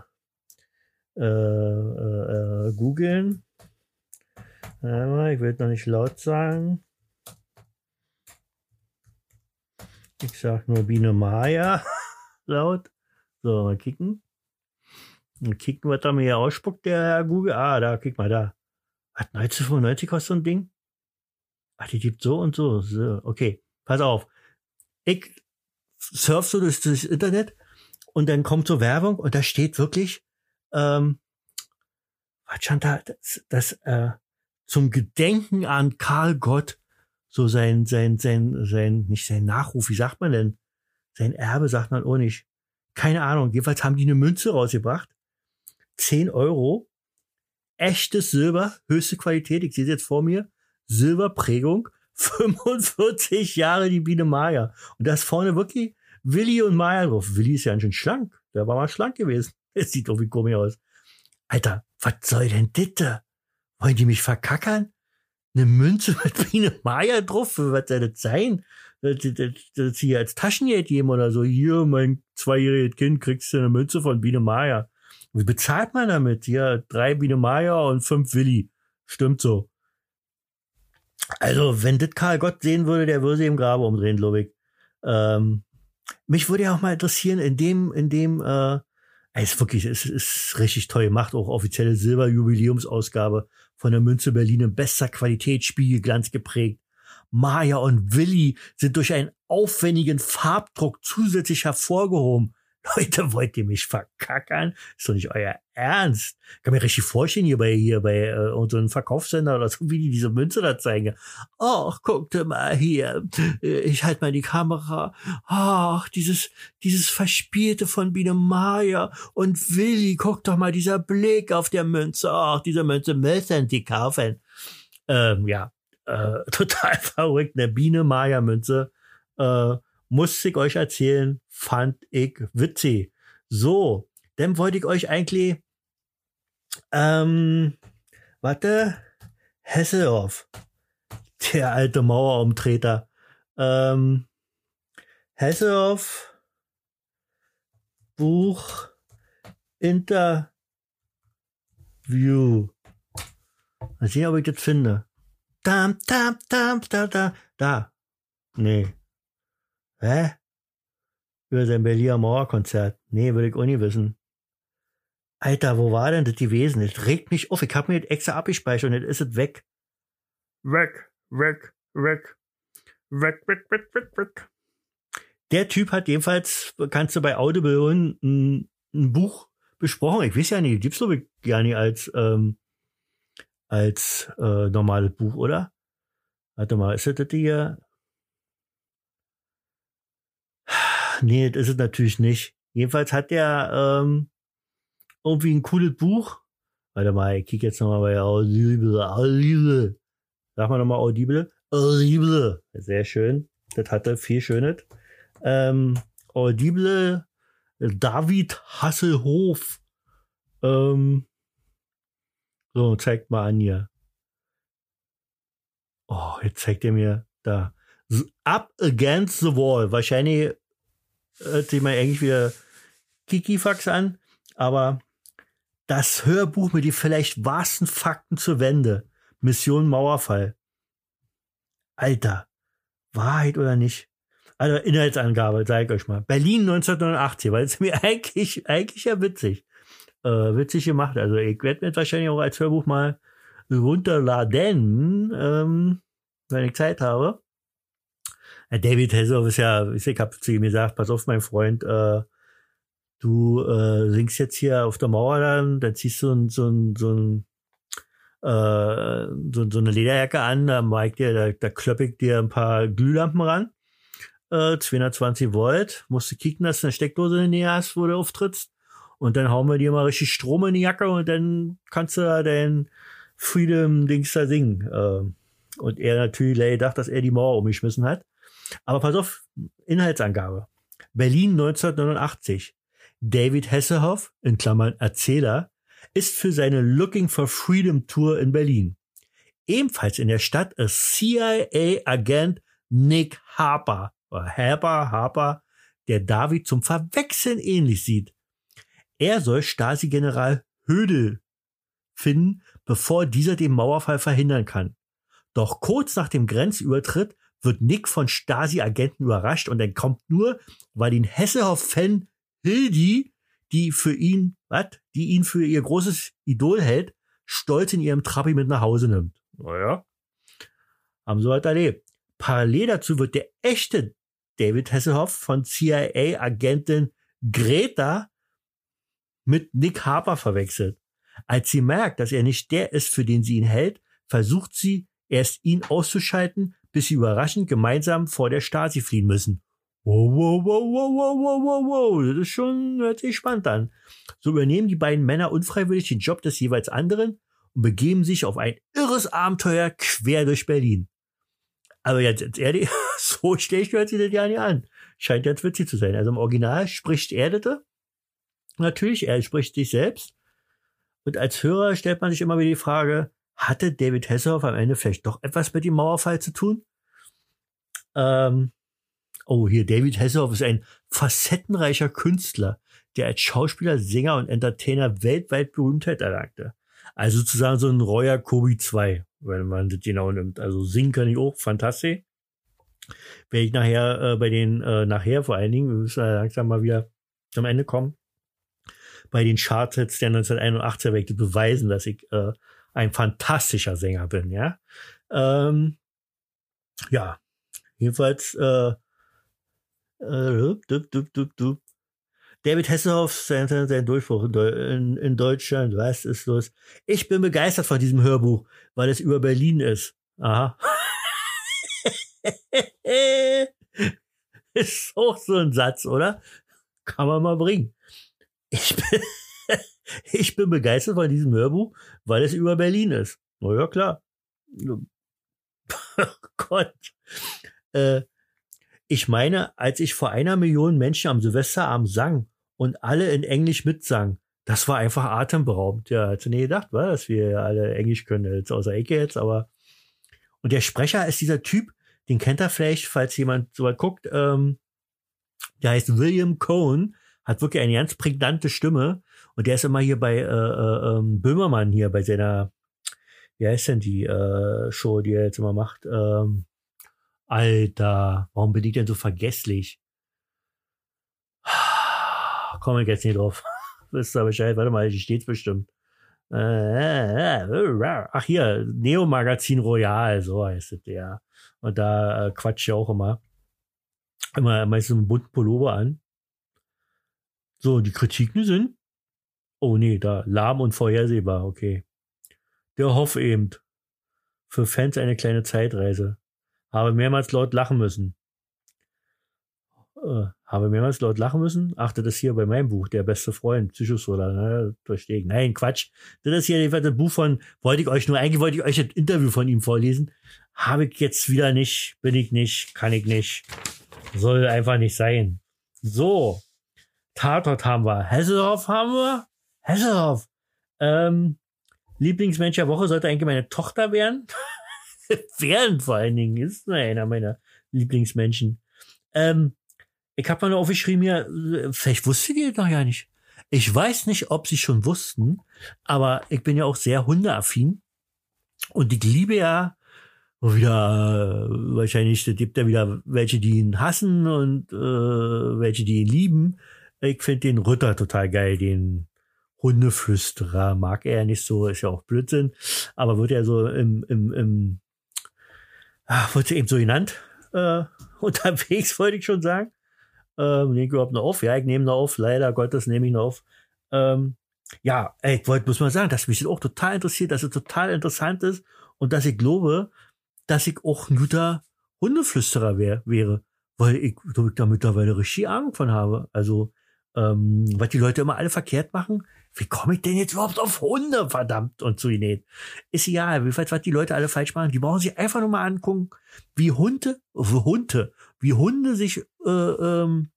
S1: äh, äh, googeln. Ich will noch nicht laut sagen. Ich sag nur Biene Maya (laughs) laut. So, mal kicken. Mal kicken, was da mir hier ausspuckt, der Herr Google. Ah, da, kick mal da. Hat 1995 kostet so ein Ding? Ach, die gibt so und so. so. Okay, pass auf. Ich surf so durch das Internet und dann kommt so Werbung und da steht wirklich, ähm, was stand da, das, das äh, zum Gedenken an Karl Gott, so sein, sein, sein, sein, nicht sein Nachruf, wie sagt man denn? Sein Erbe sagt man auch nicht. Keine Ahnung. Jedenfalls haben die eine Münze rausgebracht. Zehn Euro. Echtes Silber, höchste Qualität. Ich sehe es jetzt vor mir. Silberprägung, (laughs) 45 Jahre die Biene Maya. Und da ist vorne wirklich Willi und Maya drauf. Willi ist ja ganz schön schlank. Der war mal schlank gewesen. (laughs) Es sieht doch wie komisch aus. Alter, was soll denn das? Wollen die mich verkackern? Eine Münze (laughs) mit Biene Maya drauf? Was soll das sein? Das, das, das hier als Taschengeld geben oder so. Hier, mein zweijähriges Kind, kriegst du eine Münze von Biene Maya. Wie bezahlt man damit? Ja, drei Biene Maya und fünf Willi. Stimmt so. Also, wenn das Karl Gott sehen würde, der würde sich im Grabe umdrehen, glaube ich. Ähm, mich würde ja auch mal interessieren, in dem, in dem, äh, es ist wirklich, es ist richtig toll gemacht, auch offizielle Silberjubiläumsausgabe von der Münze Berlin in bester Qualität, Spiegelglanz geprägt. Maya und Willi sind durch einen aufwendigen Farbdruck zusätzlich hervorgehoben. (laughs) Leute, wollt ihr mich verkackern? Ist doch nicht euer Ernst. Kann mir richtig vorstellen, hier bei, hier bei äh, unserem Verkaufssender oder so, wie die diese Münze da zeigen. Ach, guckt mal hier. Äh, ich halte mal die Kamera. Ach, dieses, dieses Verspielte von Biene Maya und Willi, guck doch mal, dieser Blick auf der Münze. Ach, diese Münze müssen die kaufen. Ähm, ja, äh, (laughs) total verrückt, eine Biene Maya Münze. Äh, muss ich euch erzählen, fand ich witzig. So, dann wollte ich euch eigentlich, ähm, warte, Hesselhoff, der alte Mauerumtreter, ähm, Hesselhoff, Buch, Interview. Mal sehen, ob ich das finde. Dam, dam, dam, da, da, da. Nee. Hä? Über sein Berliner Mauerkonzert. Nee, will ich auch nicht wissen. Alter, wo war denn das gewesen? Das regt mich auf. Ich hab mir das extra abgespeichert und jetzt ist es weg.
S3: Weg, weg, weg. Weg, weg, weg, weg, weg.
S1: Der Typ hat jedenfalls, kannst du bei Audible ein, ein Buch besprochen. Ich weiß ja nicht, gibt's glaube ich gar nicht als, ähm, als äh, normales Buch, oder? Warte mal, ist das das hier? Nee, das ist es natürlich nicht. Jedenfalls hat der ähm, irgendwie ein cooles Buch. Warte mal, ich kicke jetzt nochmal bei Audible. Audible. Sag mal nochmal Audible. Audible. Sehr schön. Das hatte viel Schönes. Ähm, Audible David Hasselhof. Ähm, so, zeigt mal an hier. Oh, jetzt zeigt er mir da. Up Against the Wall. Wahrscheinlich hört sich mal eigentlich wieder Kikifax an, aber das Hörbuch mit den vielleicht wahrsten Fakten zur Wende. Mission Mauerfall. Alter, Wahrheit oder nicht? Also Inhaltsangabe, sag ich euch mal. Berlin 1989, weil es (laughs) mir eigentlich, eigentlich ja witzig. Äh, witzig gemacht. Also ich werde mir wahrscheinlich auch als Hörbuch mal runterladen, ähm, wenn ich Zeit habe. David Hasselhoff ist ja, ich habe zu ihm gesagt, pass auf, mein Freund, äh, du äh, singst jetzt hier auf der Mauer dann, dann ziehst du so, so, so, ein, äh, so, so eine Lederjacke an, da mag dir, da, da klöpp ich dir ein paar Glühlampen ran. Äh, 220 Volt, musst du kicken, dass du eine Steckdose in der Nähe hast, wo du auftrittst. Und dann hauen wir dir mal richtig Strom in die Jacke und dann kannst du da dein Freedom-Dings da singen. Äh, und er natürlich gedacht, dass er die Mauer umgeschmissen hat. Aber pass auf, Inhaltsangabe. Berlin 1989. David Hasselhoff, in Klammern Erzähler, ist für seine Looking for Freedom Tour in Berlin. Ebenfalls in der Stadt ist CIA-Agent Nick Harper, Harper, Harper, der David zum Verwechseln ähnlich sieht. Er soll Stasi-General Hödel finden, bevor dieser den Mauerfall verhindern kann. Doch kurz nach dem Grenzübertritt wird Nick von Stasi-Agenten überrascht und entkommt nur, weil ihn Hesselhoff-Fan Hildi, die für ihn, was, die ihn für ihr großes Idol hält, stolz in ihrem Trabi mit nach Hause nimmt. Naja, haben sie halt erlebt. Parallel dazu wird der echte David Hasselhoff von CIA-Agentin Greta mit Nick Harper verwechselt. Als sie merkt, dass er nicht der ist, für den sie ihn hält, versucht sie, erst ihn auszuschalten, bis sie überraschend gemeinsam vor der Stasi fliehen müssen. Wow, wow, wow, wow, wow, wow, wow, wow, das ist schon, hört sich spannend an. So übernehmen die beiden Männer unfreiwillig den Job des jeweils anderen und begeben sich auf ein irres Abenteuer quer durch Berlin. Aber jetzt, jetzt ehrlich, (laughs) so schlecht hört sich das ja nicht an. Scheint jetzt witzig zu sein. Also im Original spricht er das. Natürlich, er spricht sich selbst. Und als Hörer stellt man sich immer wieder die Frage, hatte David Hasselhoff am Ende vielleicht doch etwas mit dem Mauerfall zu tun? Ähm, oh, hier, David Hasselhoff ist ein facettenreicher Künstler, der als Schauspieler, Sänger und Entertainer weltweit Berühmtheit erlangte. Also sozusagen so ein Royer Kobi 2, wenn man das genau nimmt. Also singen kann ich auch, fantastisch. Werde ich nachher äh, bei den, äh, nachher vor allen Dingen, wir müssen langsam mal wieder zum Ende kommen, bei den Charts der 1981er werde ich beweisen, dass ich äh, ein fantastischer Sänger bin, ja. Ähm, ja, jedenfalls äh, äh, dup, dup, dup, dup. David Hasselhoff, sein, sein Durchbruch in, in Deutschland, was ist los? Ich bin begeistert von diesem Hörbuch, weil es über Berlin ist. Aha. (laughs) ist auch so ein Satz, oder? Kann man mal bringen. Ich bin, (laughs) ich bin begeistert von diesem Hörbuch, weil es über Berlin ist. Na ja, klar. Oh (laughs) Gott. Äh, ich meine, als ich vor einer Million Menschen am Silvesterabend sang und alle in Englisch mitsangen, das war einfach atemberaubend. Ja, hätte nie gedacht, war, dass wir alle Englisch können, jetzt außer Ecke jetzt, aber. Und der Sprecher ist dieser Typ, den kennt er vielleicht, falls jemand so weit guckt, ähm, der heißt William Cohn, hat wirklich eine ganz prägnante Stimme und der ist immer hier bei äh, äh, ähm, Böhmermann hier bei seiner, wie heißt denn die äh, Show, die er jetzt immer macht? Ähm, Alter, warum bin ich denn so vergesslich? (sighs) Komme ich jetzt nicht drauf. (laughs) Wisst ihr Bescheid? Warte mal, die steht bestimmt. Ach hier, Neo Magazin Royal, so heißt es ja. Und da äh, quatscht ja auch immer. Immer meistens einen bunten Pullover an. So, die Kritiken sind. Oh nee, da lahm und vorhersehbar, okay. Der Hoff eben. Für Fans eine kleine Zeitreise. Habe mehrmals laut lachen müssen. Äh, habe mehrmals laut lachen müssen. Achte das hier bei meinem Buch, Der beste Freund, Psychosolar, ne, durchstehen. Nein, Quatsch. Das ist hier das Buch von, wollte ich euch nur, eigentlich wollte ich euch ein Interview von ihm vorlesen. Habe ich jetzt wieder nicht, bin ich nicht, kann ich nicht. Soll einfach nicht sein. So. Tatort haben wir. Hesselhoff haben wir. Hesselhoff. Ähm, Lieblingsmensch der Woche sollte eigentlich meine Tochter werden. (laughs) Während vor allen Dingen ist einer meiner Lieblingsmenschen. Ähm, ich habe mal nur aufgeschrieben hier, vielleicht wusste die noch ja nicht. Ich weiß nicht, ob sie schon wussten, aber ich bin ja auch sehr hundeaffin. Und ich liebe ja wieder, äh, wahrscheinlich, es gibt ja wieder welche, die ihn hassen und äh, welche, die ihn lieben. Ich finde den Ritter total geil, den Hundeflüsterer mag er nicht so, ist ja auch Blödsinn, aber wird ja so im, im, im ach, wird eben so genannt, äh, (laughs) unterwegs, wollte ich schon sagen. Ähm, nehme ich überhaupt noch auf? Ja, ich nehme noch auf, leider Gottes nehme ich noch auf. Ähm, ja, ey, ich wollte, muss mal sagen, dass mich das auch total interessiert, dass es total interessant ist und dass ich glaube, dass ich auch ein guter Hundeflüsterer wär, wäre, weil ich da mittlerweile richtig Ahnung von habe. Also, ähm, was die Leute immer alle verkehrt machen. Wie komme ich denn jetzt überhaupt auf Hunde, verdammt, und zu ihnen? Ist egal, jedenfalls, was die Leute alle falsch machen. Die brauchen sich einfach nur mal angucken, wie Hunde, wie Hunde, wie Hunde sich äh, ähm,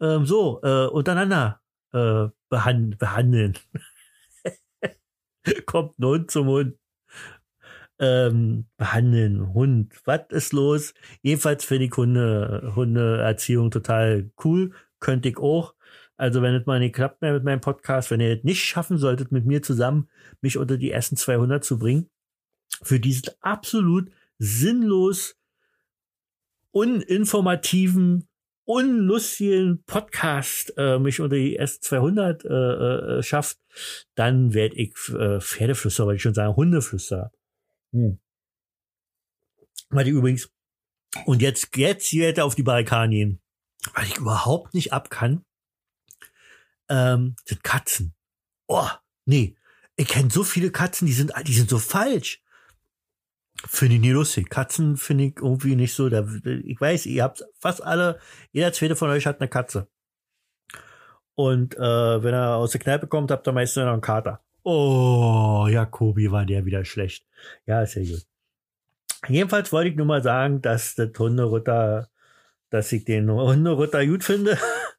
S1: ähm, so äh, untereinander äh, behand behandeln. (laughs) Kommt ein Hund zum Hund. Ähm, behandeln, Hund, was ist los? Jedenfalls finde ich Hunde, Hundeerziehung total cool. Könnte ich auch. Also wenn es mal nicht klappt mehr mit meinem Podcast, wenn ihr es nicht schaffen solltet, mit mir zusammen mich unter die ersten 200 zu bringen, für diesen absolut sinnlos uninformativen, unlustigen Podcast äh, mich unter die ersten 200 äh, äh, schafft, dann werde ich äh, Pferdeflüster, weil ich schon sagen, Hundeflüster. Hm. Weil ich übrigens, und jetzt, jetzt hier auf die Barrikaden gehen, weil ich überhaupt nicht ab kann, ähm, sind Katzen. Oh, nee. Ich kenne so viele Katzen, die sind, die sind so falsch. Finde ich nie lustig. Katzen finde ich irgendwie nicht so. Da, ich weiß, ihr habt fast alle, jeder zweite von euch hat eine Katze. Und äh, wenn er aus der Kneipe kommt, habt ihr meistens noch einen Kater. Oh, Jakobi war der wieder schlecht. Ja, ist ja gut. Jedenfalls wollte ich nur mal sagen, dass der Hunderutter, dass ich den Hunderutter gut finde (laughs)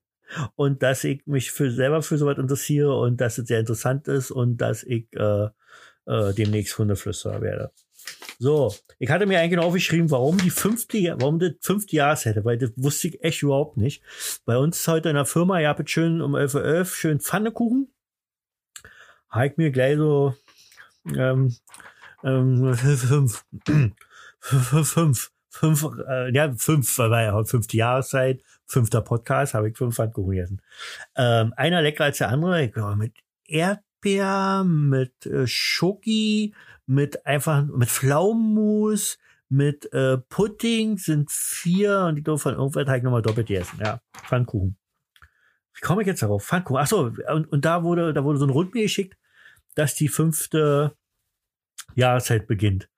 S1: und dass ich mich für selber für sowas interessiere und dass es sehr interessant ist und dass ich äh, äh, demnächst Hundeflüsterer werde. So, ich hatte mir eigentlich aufgeschrieben, warum die fünfte, warum das fünfte Jahreshette, weil das wusste ich echt überhaupt nicht. Bei uns heute in der Firma, ihr habt schön um 11.11 Uhr .11 schön Pfannekuchen. Habe ich mir gleich so ähm, ähm, fünf, fünf, fünf, fünf, äh, ja, fünf, weil ja fünfte Jahreszeit, fünfter Podcast, habe ich fünf Pfannkuchen gegessen. Ähm, einer leckerer als der andere, ich glaube, mit Erdbeer, mit äh, Schoki, mit einfach mit Pflaumenmus, mit äh, Pudding sind vier und die doof von irgendwas habe ich nochmal doppelt gegessen. Ja, Pfannkuchen. Wie komme ich jetzt darauf? Pfannkuchen. Ach so, und, und da wurde, da wurde so ein Rund mir geschickt, dass die fünfte Jahreszeit beginnt.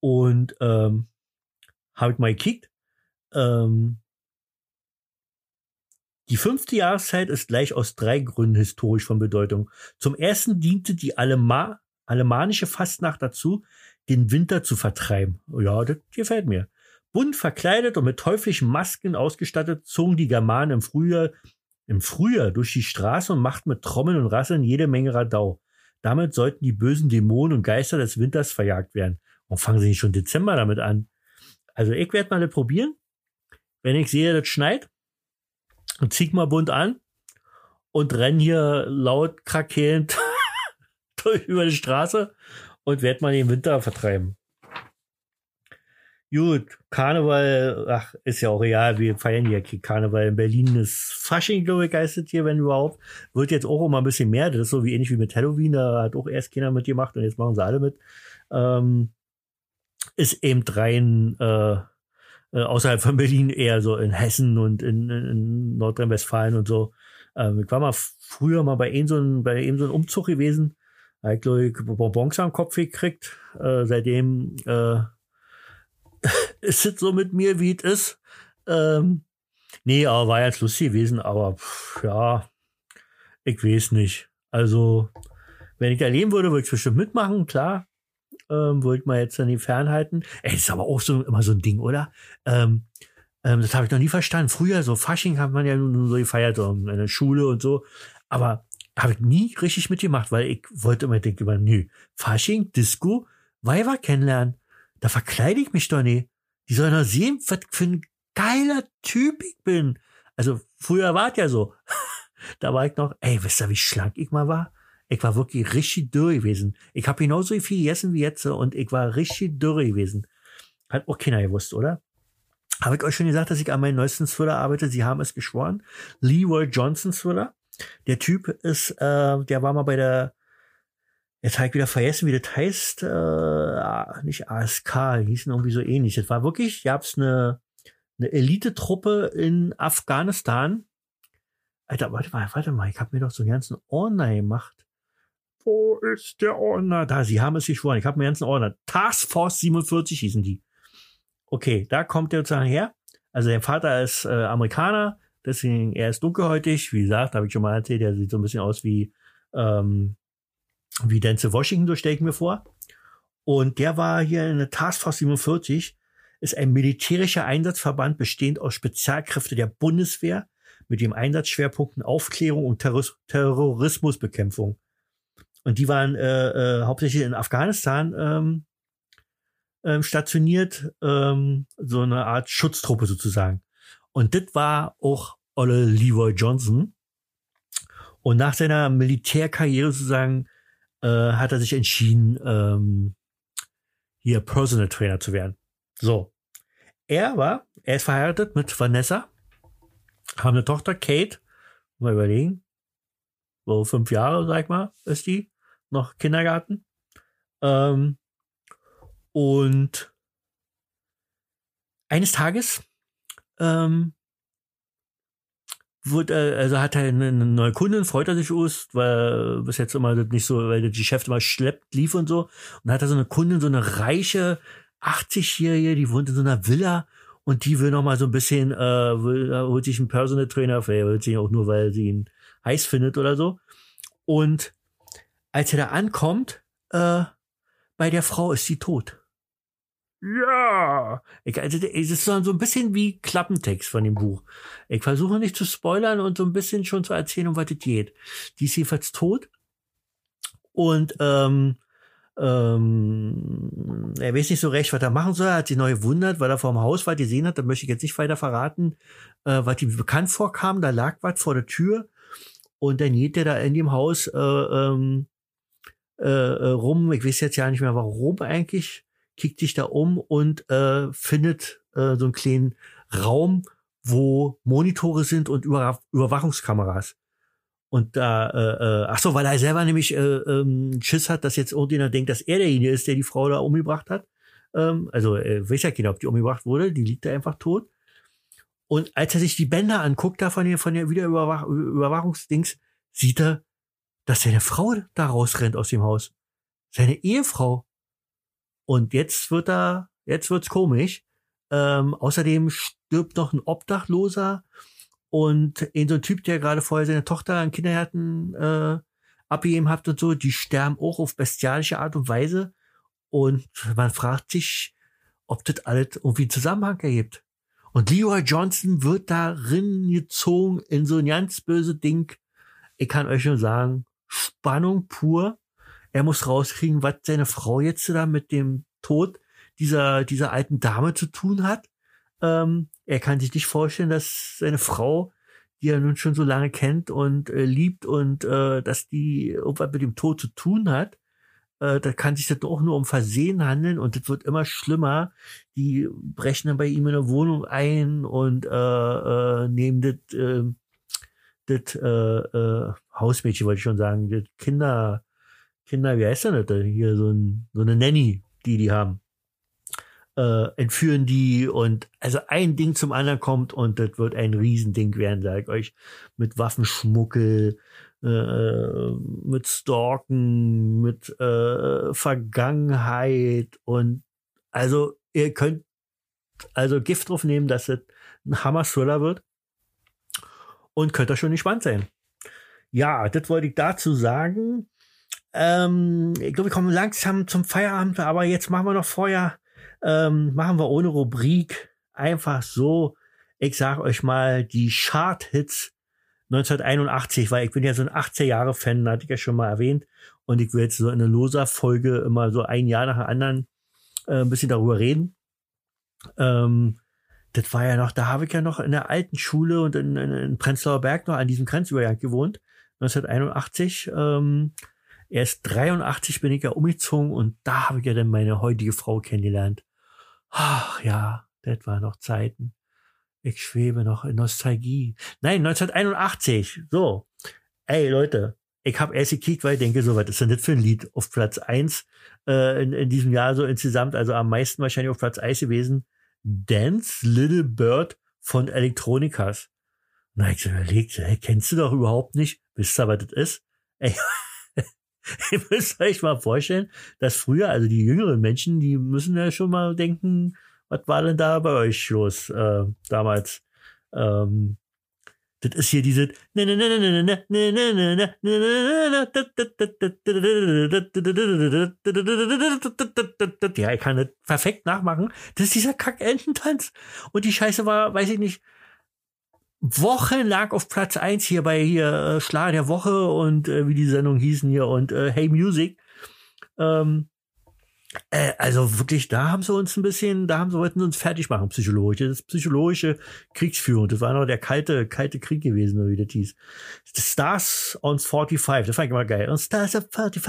S1: Und ähm, habe ich mal gekickt. Ähm, die fünfte Jahreszeit ist gleich aus drei Gründen historisch von Bedeutung. Zum ersten diente die Alema alemannische Fastnacht dazu, den Winter zu vertreiben. Ja, das gefällt mir. Bunt verkleidet und mit teuflischen Masken ausgestattet, zogen die Germanen im Frühjahr, im Frühjahr durch die Straße und machten mit Trommeln und Rasseln jede Menge Radau. Damit sollten die bösen Dämonen und Geister des Winters verjagt werden. Und fangen sie nicht schon Dezember damit an. Also ich werde mal probieren. Wenn ich sehe, das schneit, und zieh mal bunt an und renn hier laut krakelnd (laughs) über die Straße und werd mal den Winter vertreiben. Gut, Karneval, ach, ist ja auch real, wir feiern hier Karneval. In Berlin ist Fasching, glaube ich, geistet hier, wenn überhaupt. Wird jetzt auch immer ein bisschen mehr. Das ist so wie ähnlich wie mit Halloween, da hat auch erst Kinder mitgemacht und jetzt machen sie alle mit. Ähm, ist eben rein äh, äh, außerhalb von Berlin eher so in Hessen und in, in, in Nordrhein-Westfalen und so. Ähm, ich war mal früher mal bei ihm so ein, bei ihm so ein Umzug gewesen. Da ich, glaube ich, Bonbons am Kopf gekriegt. Äh, seitdem äh, (laughs) ist es so mit mir, wie es ist. Ähm, nee, aber war jetzt lustig gewesen, aber pff, ja, ich weiß nicht. Also, wenn ich da leben würde, würde ich bestimmt mitmachen, klar ähm, wollte man jetzt dann die fernhalten. Ey, ist aber auch so immer so ein Ding, oder? Ähm, ähm, das habe ich noch nie verstanden. Früher, so Fasching hat man ja nur so gefeiert, so in der Schule und so. Aber habe ich nie richtig mitgemacht, weil ich wollte immer denken, immer, nö, Fasching, Disco, Weiber kennenlernen. Da verkleide ich mich doch nicht. Die sollen doch sehen, was für ein geiler Typ ich bin. Also früher war es ja so. (laughs) da war ich noch, ey, wisst ihr, wie schlank ich mal war? Ich war wirklich richtig dürr gewesen. Ich habe genauso viel gegessen wie jetzt und ich war richtig dürr gewesen. Hat auch keiner gewusst, oder? Habe ich euch schon gesagt, dass ich an meinem neuesten Thriller arbeite? Sie haben es geschworen. Leroy Johnson Thriller. Der Typ ist, äh, der war mal bei der, jetzt habe ich wieder vergessen, wie das heißt, äh, nicht ASK, hießen irgendwie so ähnlich. Das war wirklich, gab's eine, eine Elite-Truppe in Afghanistan. Alter, warte mal, warte mal, ich habe mir doch so einen ganzen Ordner gemacht. Wo ist der Ordner? Da, sie haben es geschworen. Ich habe mir ganzen Ordner. Task Force 47 hießen die. Okay, da kommt der sozusagen her. Also der Vater ist äh, Amerikaner, deswegen er ist dunkelhäutig. Wie gesagt, habe ich schon mal erzählt, der sieht so ein bisschen aus wie ähm, wie Denzel Washington, so stelle ich mir vor. Und der war hier in der Task Force 47, ist ein militärischer Einsatzverband bestehend aus Spezialkräfte der Bundeswehr mit dem Einsatzschwerpunkten Aufklärung und Terrorismusbekämpfung. Und die waren äh, äh, hauptsächlich in Afghanistan ähm, ähm, stationiert, ähm, so eine Art Schutztruppe sozusagen. Und das war auch Olle Leroy Johnson. Und nach seiner Militärkarriere sozusagen äh, hat er sich entschieden, ähm, hier Personal Trainer zu werden. So. Er war, er ist verheiratet mit Vanessa, haben eine Tochter, Kate, mal überlegen, so fünf Jahre, sag mal, ist die, noch Kindergarten. Ähm, und eines Tages ähm, wurde, also hat er eine, neue Kundin, freut er sich aus, weil bis jetzt immer das nicht so, weil das Geschäft immer schleppt, lief und so. Und hat er so eine Kundin, so eine reiche 80-Jährige, die wohnt in so einer Villa und die will noch mal so ein bisschen, äh, will, holt sich einen Personal Trainer, vielleicht holt sich auch nur, weil sie ihn heiß findet oder so. Und als er da ankommt, äh, bei der Frau ist sie tot.
S3: Ja.
S1: Ich, also, es ist so ein bisschen wie Klappentext von dem Buch. Ich versuche nicht zu spoilern und so ein bisschen schon zu erzählen, um was es geht. Die ist jedenfalls tot. Und ähm, ähm, er weiß nicht so recht, was er machen soll. Er hat sich neu gewundert, weil er vor dem Haus was gesehen hat. Da möchte ich jetzt nicht weiter verraten, äh, was ihm bekannt vorkam. Da lag was vor der Tür. Und dann geht er da in dem Haus äh, ähm, äh, äh, rum. Ich weiß jetzt ja nicht mehr, warum eigentlich kickt sich da um und äh, findet äh, so einen kleinen Raum, wo Monitore sind und Über Überwachungskameras. Und da, äh, äh, ach so, weil er selber nämlich äh, ähm, Schiss hat, dass jetzt irgendjemand denkt, dass er derjenige ist, der die Frau da umgebracht hat. Ähm, also äh, weiß ja keiner, ob die umgebracht wurde, die liegt da einfach tot. Und als er sich die Bänder anguckt, da von der, von der Wiederüberwach Überwachungsdings, sieht er, dass seine Frau da rausrennt aus dem Haus. Seine Ehefrau. Und jetzt wird er, jetzt wird's komisch. Ähm, außerdem stirbt noch ein Obdachloser und in so ein Typ, der gerade vorher seine Tochter an Kindergärten äh, abgegeben hat und so, die sterben auch auf bestialische Art und Weise. Und man fragt sich, ob das alles irgendwie Zusammenhang ergibt. Und Leroy Johnson wird darin gezogen in so ein ganz böse Ding. Ich kann euch nur sagen, Spannung pur. Er muss rauskriegen, was seine Frau jetzt da mit dem Tod dieser, dieser alten Dame zu tun hat. Ähm, er kann sich nicht vorstellen, dass seine Frau, die er nun schon so lange kennt und äh, liebt und äh, dass die irgendwas mit dem Tod zu tun hat. Äh, da kann sich das auch nur um Versehen handeln und es wird immer schlimmer. Die brechen dann bei ihm in der Wohnung ein und äh, äh, nehmen das, äh, das äh, äh, Hausmädchen, wollte ich schon sagen, das Kinder, Kinder, wie heißt denn das? Hier so, ein, so eine Nanny, die die haben äh, entführen die und also ein Ding zum anderen kommt und das wird ein Riesending werden, sag ich euch, mit Waffenschmuggel, äh, mit Stalken, mit äh, Vergangenheit und also ihr könnt also Gift drauf nehmen, dass es ein Hammer-Thriller wird und könnt das schon gespannt sein. Ja, das wollte ich dazu sagen. Ähm, ich glaube, wir kommen langsam zum Feierabend, aber jetzt machen wir noch vorher ähm, machen wir ohne Rubrik einfach so. Ich sag euch mal die Chart-Hits 1981, weil ich bin ja so ein 80er Jahre Fan, hatte ich ja schon mal erwähnt. Und ich will jetzt so in einer Loser-Folge immer so ein Jahr nach dem anderen äh, ein bisschen darüber reden. Ähm, das war ja noch, da habe ich ja noch in der alten Schule und in, in, in Prenzlauer Berg noch an diesem Grenzübergang gewohnt. 1981. Ähm, Erst 83 bin ich ja umgezogen und da habe ich ja dann meine heutige Frau kennengelernt. Ach ja, das war noch Zeiten. Ich schwebe noch in Nostalgie. Nein, 1981. So. Ey, Leute, ich habe erst gekickt, weil ich denke, so, was ist denn das für ein Lied auf Platz eins äh, in, in diesem Jahr so insgesamt, also am meisten wahrscheinlich auf Platz eins gewesen. Dance Little Bird von Electronicas. Na, ich so überlegt, hey, kennst du doch überhaupt nicht? Wisst ihr, was das ist? Ey, (laughs) Ihr müsst euch mal vorstellen, dass früher, also die jüngeren Menschen, die müssen ja schon mal denken, was war denn da bei euch los äh, damals? Ähm, das ist hier diese ja, ich kann das perfekt nachmachen. Das ist dieser Kack-Ententanz. Und die Scheiße war, weiß ich nicht, wochenlang auf Platz eins hier bei hier äh, Schlag der Woche und äh, wie die Sendung hießen hier und äh, Hey Music. Ähm, äh, also wirklich, da haben sie uns ein bisschen, da haben sie wollten uns fertig machen, psychologisch. Das psychologische Kriegsführung. Das war noch der kalte, kalte Krieg gewesen, wie das hieß. The Stars on 45, das fand ich immer geil. Und Stars on 45,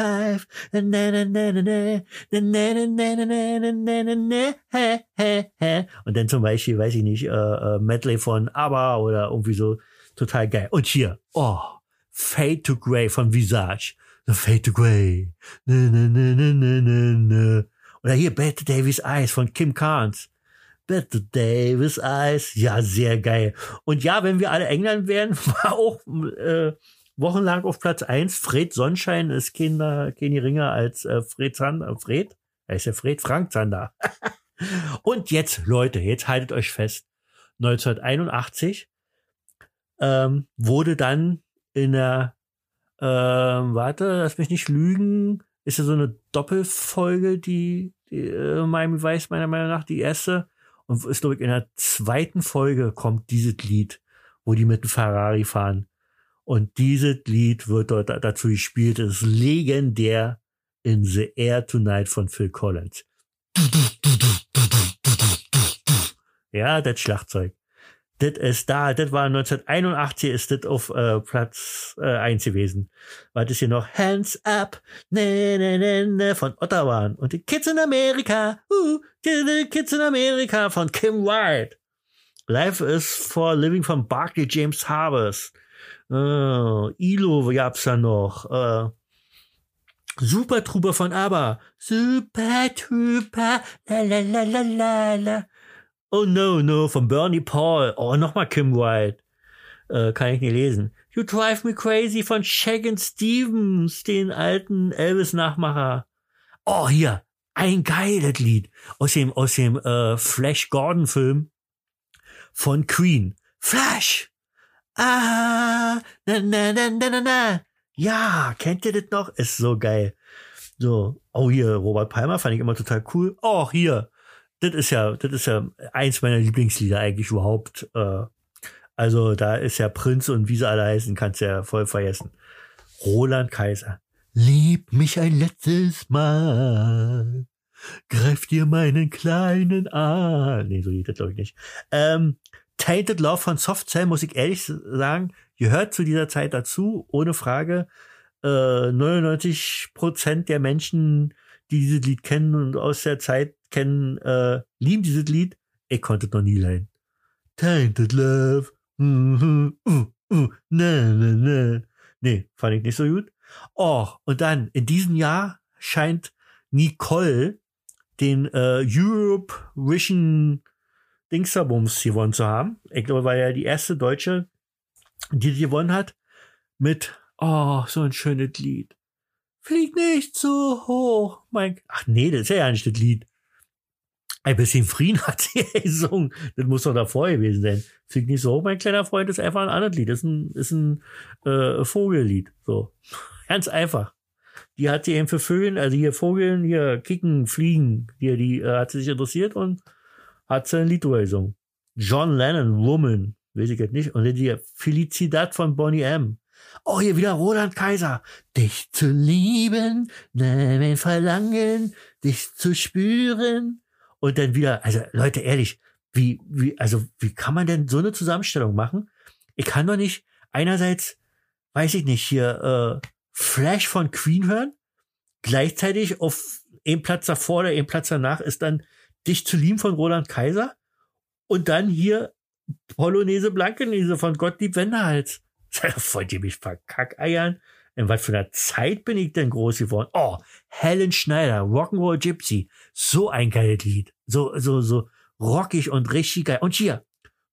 S1: na. Und dann zum Beispiel, weiß ich nicht, äh, äh, Medley von ABBA oder irgendwie so, total geil. Und hier, oh, Fade to Grey von Visage. The Fade to Grey. Ne, ne, ne, ne, ne, ne, ne. Oder hier Bette Davis Eyes von Kim Carnes. Bette Davis Eyes. Ja, sehr geil. Und ja, wenn wir alle England wären, (laughs) war auch äh, wochenlang auf Platz eins. Fred Sonnenschein ist kein, kein geringer als äh, Fred Zander. Fred? Er ist ja Fred Frank Zander. (laughs) Und jetzt, Leute, jetzt haltet euch fest. 1981 ähm, wurde dann in der Ähm, warte, lass mich nicht lügen. Ist ja so eine Doppelfolge, die, die äh, Miami Vice meiner Meinung nach die erste. Und ist, glaube ich, in der zweiten Folge kommt dieses Lied, wo die mit dem Ferrari fahren. Und dieses Lied wird dort dazu gespielt. Es ist legendär in The Air Tonight von Phil Collins. Ja, das Schlagzeug. Das ist da, das war 1981, ist das auf äh, Platz äh, 1 gewesen. Was ist hier noch? Hands Up, ne, ne, ne, ne, von Ottawa. Und die Kids in America, uh, die Kids in America von Kim White. Life is for Living von Barkley James Harvest. Uh, Ilo gab's da noch. Uh, Super Trooper von ABBA. Super Trooper, la la la la la la. Oh no, no, von Bernie Paul. Oh, nochmal Kim White. Äh, kann ich nicht lesen. You Drive Me Crazy von Shagan Stevens, den alten Elvis-Nachmacher. Oh, hier, ein geiles Lied aus dem, aus dem äh, Flash Gordon-Film von Queen. Flash! Ah, na, na, na, na, na, na. Ja, kennt ihr das noch? Ist so geil. So, oh hier, Robert Palmer fand ich immer total cool. Oh, hier, das ist ja, das ist ja eins meiner Lieblingslieder eigentlich überhaupt. Äh, also da ist ja Prinz und wie sie alle heißen, kannst ja voll vergessen. Roland Kaiser. Lieb mich ein letztes Mal. Greif dir meinen kleinen an. Nee, so geht das glaube ich nicht. Ähm, Tainted Love von Soft Cell, muss ich ehrlich sagen, gehört zu dieser Zeit dazu, ohne Frage. Äh, 99 Prozent der Menschen, die dieses Lied kennen und aus der Zeit kennen, äh, lieben dieses Lied. Ich konnte es noch nie leihen. Tainted Love. Mm -hmm, uh, uh, na, na, na. Nee, fand ich nicht so gut. Oh, und dann, in diesem Jahr scheint Nicole den äh, Europe Vision Dingsterbums gewonnen zu haben. Ich glaube, war ja die erste Deutsche, die gewonnen hat. Mit, oh, so ein schönes Lied. Flieg nicht so hoch, mein. Ach nee, das ist ja nicht das Lied. Ein bisschen Frieden (laughs) hat sie gesungen. Das muss doch davor gewesen sein. Flieg nicht so hoch, mein kleiner Freund, ist einfach ein anderes Lied. Das ist ein, ist ein äh, Vogellied. So. (laughs) Ganz einfach. Die hat sie eben für Vögeln, also hier Vogeln, hier kicken, fliegen, hier, die äh, hat sie sich interessiert und hat sie ein Lied gesungen. John Lennon, Woman, weiß ich jetzt nicht. Und die Felicidad von Bonnie M. Oh, hier wieder Roland Kaiser. Dich zu lieben, mein Verlangen, dich zu spüren. Und dann wieder, also Leute, ehrlich, wie, wie, also wie kann man denn so eine Zusammenstellung machen? Ich kann doch nicht einerseits, weiß ich nicht, hier äh, Flash von Queen hören, gleichzeitig auf einem Platz davor oder einem Platz danach ist dann Dich zu lieben von Roland Kaiser und dann hier Polonaise Blankenese von Gottlieb Wenderhals. (laughs) Wollt ihr mich verkackeiern? In was für einer Zeit bin ich denn groß geworden? Oh, Helen Schneider, Rock'n'Roll Gypsy. So ein geiles Lied. So, so, so rockig und richtig geil. Und hier,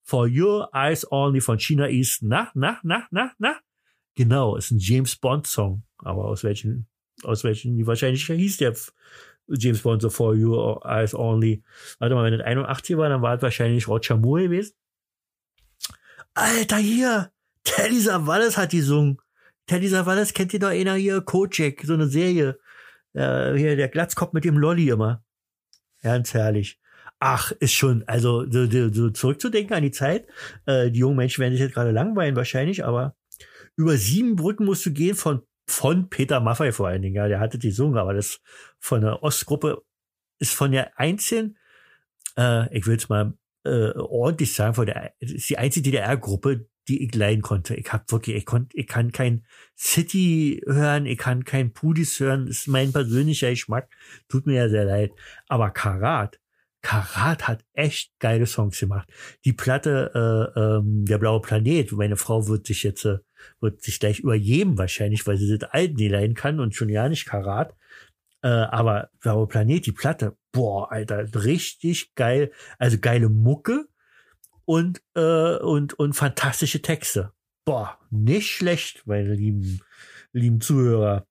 S1: For Your Eyes Only von China East. Na, na, na, na, na. Genau, ist ein James Bond Song. Aber aus welchen, aus welchen, wahrscheinlich hieß der James Bond so For Your Eyes Only. Warte mal, wenn das 81 war, dann war es wahrscheinlich Roger Moore gewesen. Alter, hier! Teddy Savalas hat die gesungen. Teddy Savalas kennt ihr doch einer hier, Kojak, so eine Serie. Äh, hier, der Glatzkopf mit dem Lolly immer. Ganz herrlich. Ach, ist schon, also so, so zurückzudenken an die Zeit. Äh, die jungen Menschen werden sich jetzt gerade langweilen wahrscheinlich, aber über sieben Brücken musst du gehen von von Peter Maffei vor allen Dingen. Ja, der hatte die gesungen, aber das von der Ostgruppe ist von der einzelnen, äh, ich will es mal äh, ordentlich sagen, von der ist die einzige DDR-Gruppe, die ich leiden konnte. Ich hab wirklich, ich konnte, ich kann kein City hören, ich kann kein Pudis hören, ist mein persönlicher Geschmack. Tut mir ja sehr leid. Aber Karat, Karat hat echt geile Songs gemacht. Die Platte äh, ähm, Der blaue Planet, meine Frau wird sich jetzt äh, wird sich gleich übergeben wahrscheinlich, weil sie das alten nie leiden kann und schon ja nicht Karat. Äh, aber blaue Planet, die Platte, boah, Alter, richtig geil. Also geile Mucke und, äh, und, und fantastische Texte. Boah, nicht schlecht, meine lieben, lieben Zuhörer.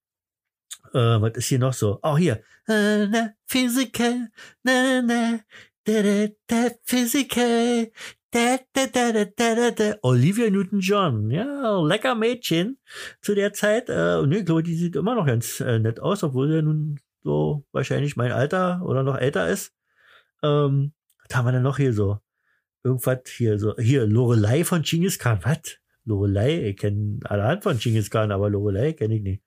S1: Äh, was ist hier noch so? Auch hier. Uh, na, physical, na, na, da, da, da, physical, Da, da, da, da, da, da, da. Olivia Newton-John, ja, lecker Mädchen zu der Zeit. Äh, und ich glaube, die sieht immer noch ganz äh, nett aus, obwohl sie nun so wahrscheinlich mein Alter oder noch älter ist. Ähm, was haben wir denn noch hier so? Irgendwas hier so. Hier, Lorelei von Genghis Khan. Was? Lorelei? Ich kenne alle Hand von Genghis Khan, aber Lorelei kenne ich nicht.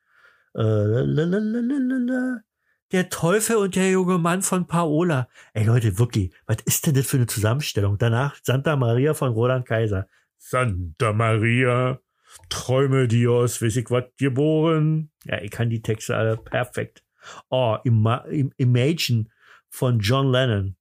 S1: Äh, lalalala. Der Teufel und der junge Mann von Paola. Ey Leute, wirklich, was ist denn das für eine Zusammenstellung? Danach Santa Maria von Roland Kaiser.
S3: Santa Maria, Träume Dios, weiß ich was, geboren.
S1: Ja, ich kann die Texte alle perfekt. Oh, Ima Im Imagine von John Lennon.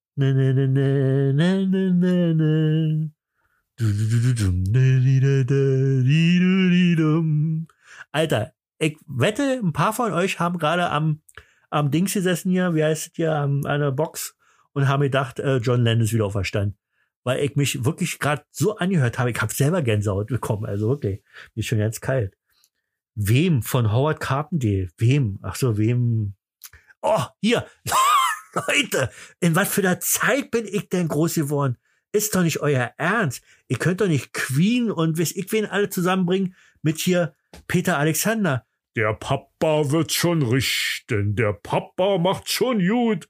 S1: Alter, ich wette, ein paar von euch haben gerade am, am Dings gesessen hier, wie heißt es hier, an einer Box und haben gedacht, äh, John Lennon ist wieder auferstanden. Weil ich mich wirklich gerade so angehört habe. Ich habe selber Gänsehaut bekommen. Also wirklich, mir ist schon ganz kalt. Wem von Howard Carpendale? Wem? Ach so, wem? Oh, hier. (laughs) Leute, in was für einer Zeit bin ich denn groß geworden? Ist doch nicht euer Ernst. Ihr könnt doch nicht Queen und weiß ich wen alle zusammenbringen mit hier Peter Alexander.
S3: Der Papa wird schon richten. Der Papa macht schon gut.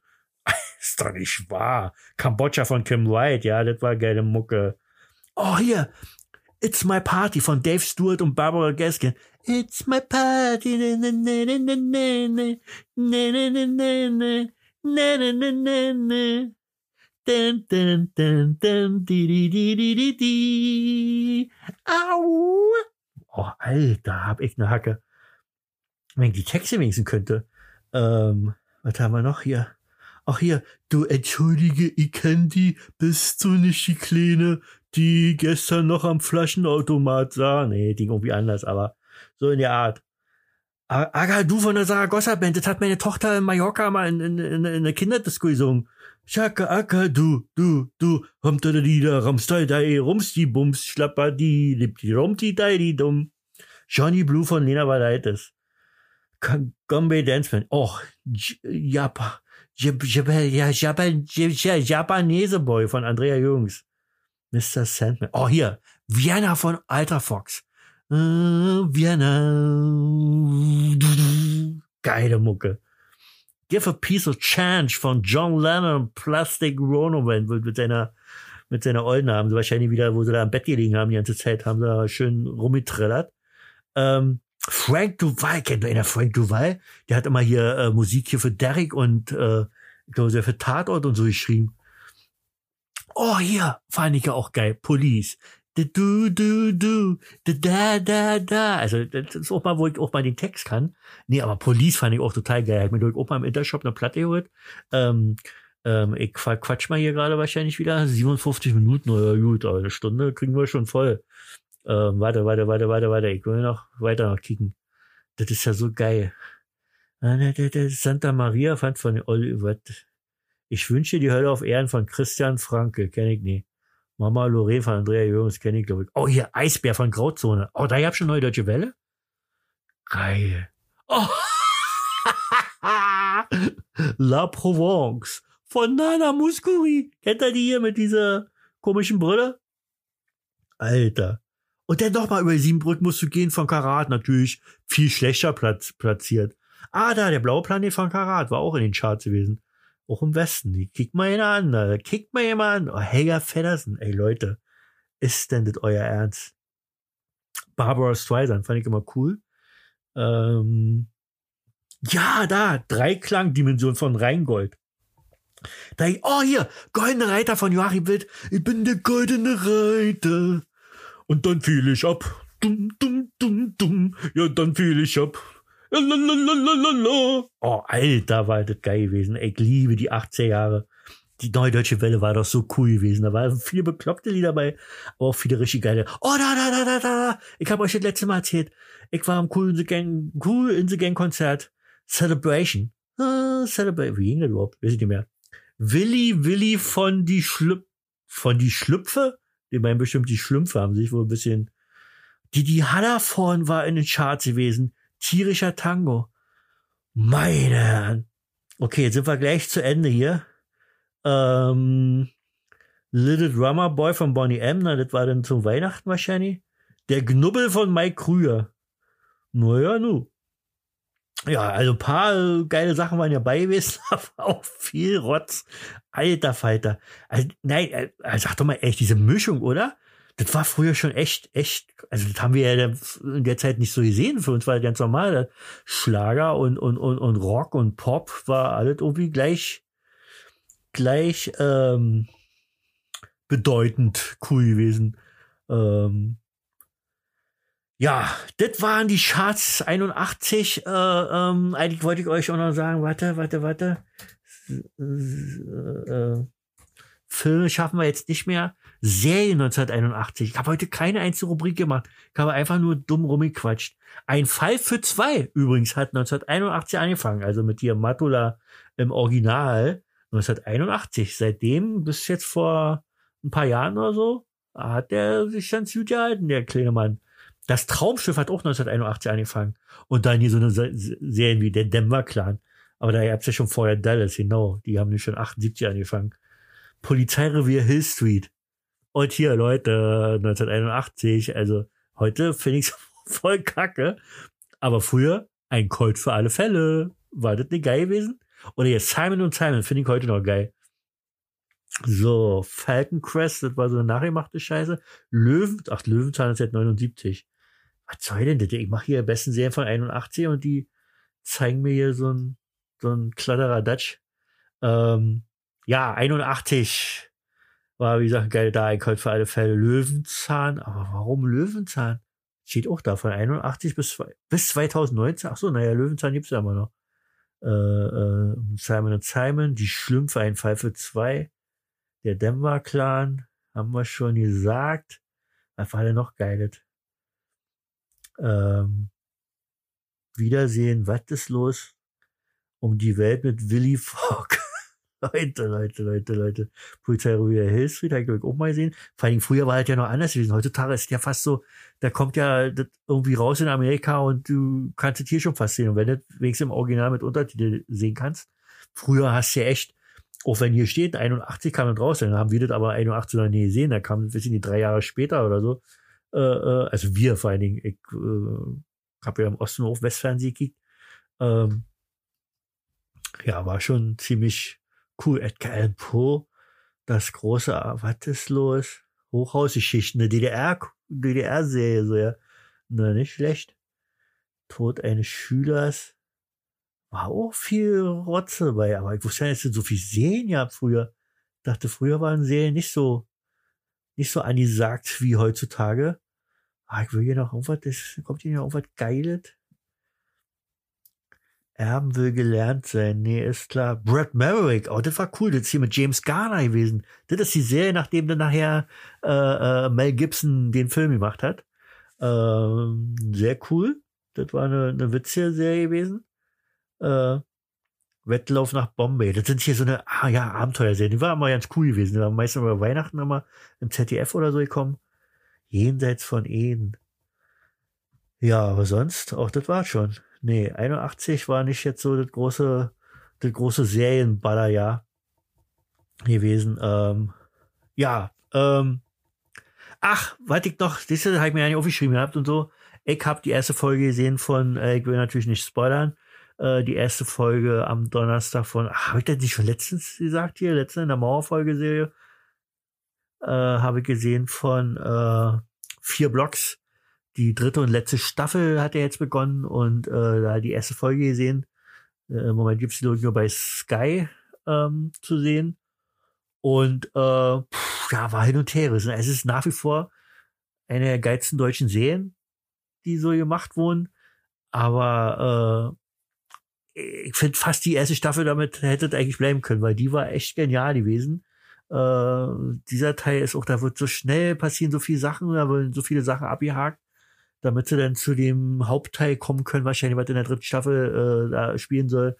S1: Ist doch nicht wahr. Kambodscha von Kim White, ja, das war geile Mucke. Oh, hier. It's My Party von Dave Stewart und Barbara Gaskin. It's my party. Na, na, na, na, na, na, na, na, na, na, na, na, na, na, na. Dun, dun, dun, dun, di, di, di, di, di, di. Au. Oh, Alter, hab ich ne Hacke. Wenn ich die Texte wenigstens könnte. Ähm, was haben wir noch hier? Ach hier, du entschuldige, ich kenn die, bist du nicht die Kleine, die gestern noch am Flaschenautomat sah? Nee, ging irgendwie anders, aber so in der Art. Aga, du von der Saragossa Band, das hat meine Tochter in Mallorca mal in, in, in, in der Kinderdisco gesungen. Schaka, Aka, du, du, du, rumta da di da, dai, rumsti bums, schlappa di, lipti rumti dai di dum. Johnny Blue von Lena Valaitis. Gombe Dance Band. Och, Japa, Jap- Jap- ja, Japan, Jap- Japanese Boy von Andrea Jungs. Mr. Sandman. Oh, hier. Vienna von Alter Fox. Vienna. Geile Mucke. Give a Piece of Change von John Lennon, Plastic Ronovan mit seiner, mit seiner Olden haben sie wahrscheinlich wieder, wo sie da am Bett gelegen haben, die ganze Zeit, haben sie da schön rumgetrillert. Ähm, Frank Duval, kennt ihr einer Frank Duval? Der hat immer hier äh, Musik hier für Derek und äh, ich glaube, der für Tatort und so geschrieben. Oh, hier, fand ich ja auch geil. Police. Du, du, du, da, da, da. Also, das ist auch mal, wo ich auch mal den Text kann. Nee, aber Police fand ich auch total geil. Hat mir durch auch mal im Intershop eine Platte geholt. Ähm, ähm, ich quatsch mal hier gerade wahrscheinlich wieder 57 Minuten oder gut, aber eine Stunde kriegen wir schon voll. Ähm, warte, warte, warte, warte, warte. Ich will noch weiter noch kicken. Das ist ja so geil. Ah, ne, Santa Maria fand von Oliver. Ich wünsche die Hölle auf Ehren von Christian Franke. Kenn ich nie. Mama Lore von Andrea Jürgens kenne ich, glaube ich. Oh, hier, Eisbär von Grauzone. Oh, da gab schon neue Deutsche Welle? Geil. Oh. (laughs) La Provence von Nana Muscuri. Kennt ihr die hier mit dieser komischen Brille? Alter. Und dann nochmal über Siebenbrück musst du gehen von Karat, natürlich viel schlechter platz platziert. Ah, da, der blaue Planet von Karat war auch in den Charts gewesen. Auch im Westen. Die kickt mal einer an, da kickt mal jemand an. Oh, Helga Feddersen. Ey, Leute. Ist denn das euer Ernst? Barbara Streisand fand ich immer cool. Ähm, ja, da, Dreiklangdimension von Rheingold. Da, oh, hier, Goldene Reiter von Joachim Wild. Ich bin der goldene Reiter. Und dann fiel ich ab. Dumm, dumm, dumm, dumm. Ja, dann fiel ich ab. Oh, Alter, war das geil gewesen. Ich liebe die 80er Jahre. Die Neue Deutsche Welle war doch so cool gewesen. Da waren viele bekloppte Lieder dabei, aber auch viele richtig geile. Oh, da, da, da, da, da. Ich habe euch das letzte Mal erzählt. Ich war am Cool in the Gang, Cool in the Gang Konzert. Celebration. Ah, Celebration. Wie ging das überhaupt? Weiß ich nicht mehr. Willi, Willi von die Schlüpf, von die Schlüpfe? Die meinen bestimmt die Schlümpfe haben sich wohl ein bisschen. Die, die Hallervorn war in den Charts gewesen. Tierischer Tango. Meine Herren. Okay, jetzt sind wir gleich zu Ende hier. Ähm, Little Drummer Boy von Bonnie M, na, das war dann zum Weihnachten wahrscheinlich. Der Knubbel von Mike Krüger. Naja, nu. Ja, also paar geile Sachen waren ja bei gewesen, (laughs) aber auch viel Rotz. Alter Falter. Also, nein, äh, sag doch mal echt, diese Mischung, oder? Das war früher schon echt, echt, also das haben wir ja in der Zeit nicht so gesehen. Für uns war das ganz normal. Schlager und, und, und, und Rock und Pop war alles irgendwie gleich, gleich ähm, bedeutend cool gewesen. Ähm, ja, das waren die Charts 81. Äh, ähm, eigentlich wollte ich euch auch noch sagen, warte, warte, warte. Äh, äh, Filme schaffen wir jetzt nicht mehr. Serien 1981. Ich habe heute keine einzige Rubrik gemacht. Ich habe einfach nur dumm rumgequatscht. Ein Fall für zwei übrigens hat 1981 angefangen. Also mit dir Matula im Original 1981. Seitdem bis jetzt vor ein paar Jahren oder so hat der sich ganz gut gehalten, der kleine Mann. Das Traumschiff hat auch 1981 angefangen. Und dann hier so eine Serien wie der Denver Clan. Aber da gab's ja schon vorher Dallas, genau. Die haben nicht schon 78 angefangen. Polizeirevier Hill Street. Und hier, Leute, 1981. Also heute finde ich's (laughs) voll kacke. Aber früher ein Colt für alle Fälle. War das nicht geil gewesen? Oder jetzt Simon und Simon finde ich heute noch geil. So, Falcon Crest, das war so eine nachgemachte Scheiße. Löwen, ach, Löwenzahn ist seit 79. Was soll denn das? Ich mache hier am besten Serien von 81 und die zeigen mir hier so ein, so ein Kladderer Dutch. Ähm, ja, 81 war, wie gesagt, geil da, ich für alle Fälle Löwenzahn. Aber warum Löwenzahn? Steht auch da von 81 bis, bis 2019. Ach so, naja, Löwenzahn gibt's ja immer noch. Äh, äh, Simon Simon, die Schlümpfe, ein Fall für zwei. Der Denver Clan, haben wir schon gesagt. War denn noch geiles? Ähm, Wiedersehen, was ist los? Um die Welt mit Willy Fogg. Leute, Leute, Leute, Leute. Polizei Ruhe Hillstreet, habe ich auch mal gesehen. Vor allem früher war halt ja noch anders gewesen. Heutzutage ist ja fast so, da kommt ja das irgendwie raus in Amerika und du kannst es hier schon fast sehen. Und wenn du wenigstens im Original mit Untertitel sehen kannst, früher hast du ja echt, auch wenn hier steht, 81 kam dann raus, dann haben wir das aber 81 noch nie gesehen, da kam, wir sind die drei Jahre später oder so. Äh, äh, also wir vor allen Dingen, ich äh, habe ja im Osten auch Westfernsehen gekickt. Ähm, ja, war schon ziemlich cool. Edgar Allan Poe, das große, was ist los? Hochhausgeschichten, eine DDR, DDR-Serie, so ja. Na, nicht schlecht. Tod eines Schülers. War auch viel Rotze dabei, aber ich wusste ja, dass es so viel Serien ja früher. Dachte, früher waren Serien nicht so, nicht so angesagt wie heutzutage. Ah, ich will hier noch irgendwas, das kommt hier noch irgendwas Geiles. Erben will gelernt sein. Nee, ist klar. Brad Maverick. Oh, das war cool. Das ist hier mit James Garner gewesen. Das ist die Serie, nachdem dann nachher äh, äh, Mel Gibson den Film gemacht hat. Ähm, sehr cool. Das war eine, eine witzige Serie gewesen. Äh, Wettlauf nach Bombay. Das sind hier so eine, ah ja, Abenteuerserien. Die waren immer ganz cool gewesen. Die waren meistens über Weihnachten immer im ZDF oder so gekommen. Jenseits von Eden. Ja, aber sonst, auch das war schon. Nee, 81 war nicht jetzt so das große, das große Serienballerjahr gewesen. Ähm, ja, ähm, ach, was ich noch, das habe ich mir ja nicht aufgeschrieben gehabt und so. Ich habe die erste Folge gesehen von, äh, ich will natürlich nicht spoilern, äh, die erste Folge am Donnerstag von, habe ich das nicht schon letztens gesagt hier, letztens in der Mauerfolge-Serie, äh, habe ich gesehen von äh, vier Blocks die dritte und letzte Staffel hat er jetzt begonnen und äh, da die erste Folge gesehen. Äh, Im Moment gibt es die nur bei Sky ähm, zu sehen. Und äh, pff, ja, war hin und her. Es ist nach wie vor eine der geilsten deutschen Serien, die so gemacht wurden. Aber äh, ich finde fast die erste Staffel damit hätte eigentlich bleiben können, weil die war echt genial gewesen. Äh, dieser Teil ist auch, da wird so schnell passieren, so viele Sachen, da werden so viele Sachen abgehakt damit sie dann zu dem Hauptteil kommen können, wahrscheinlich, was in der dritten Staffel äh, da spielen soll.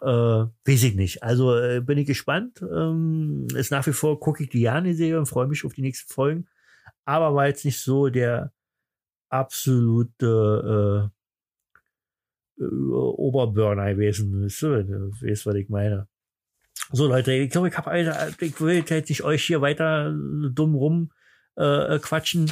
S1: Äh, weiß ich nicht. Also äh, bin ich gespannt. Ähm, ist nach wie vor gucke ich die Jani-Serie und freue mich auf die nächsten Folgen. Aber war jetzt nicht so der absolute äh, äh, Oberburner gewesen. Weißt du, weißt, was ich meine? So Leute, ich glaube, ich habe ich will jetzt nicht euch hier weiter dumm rum äh, quatschen.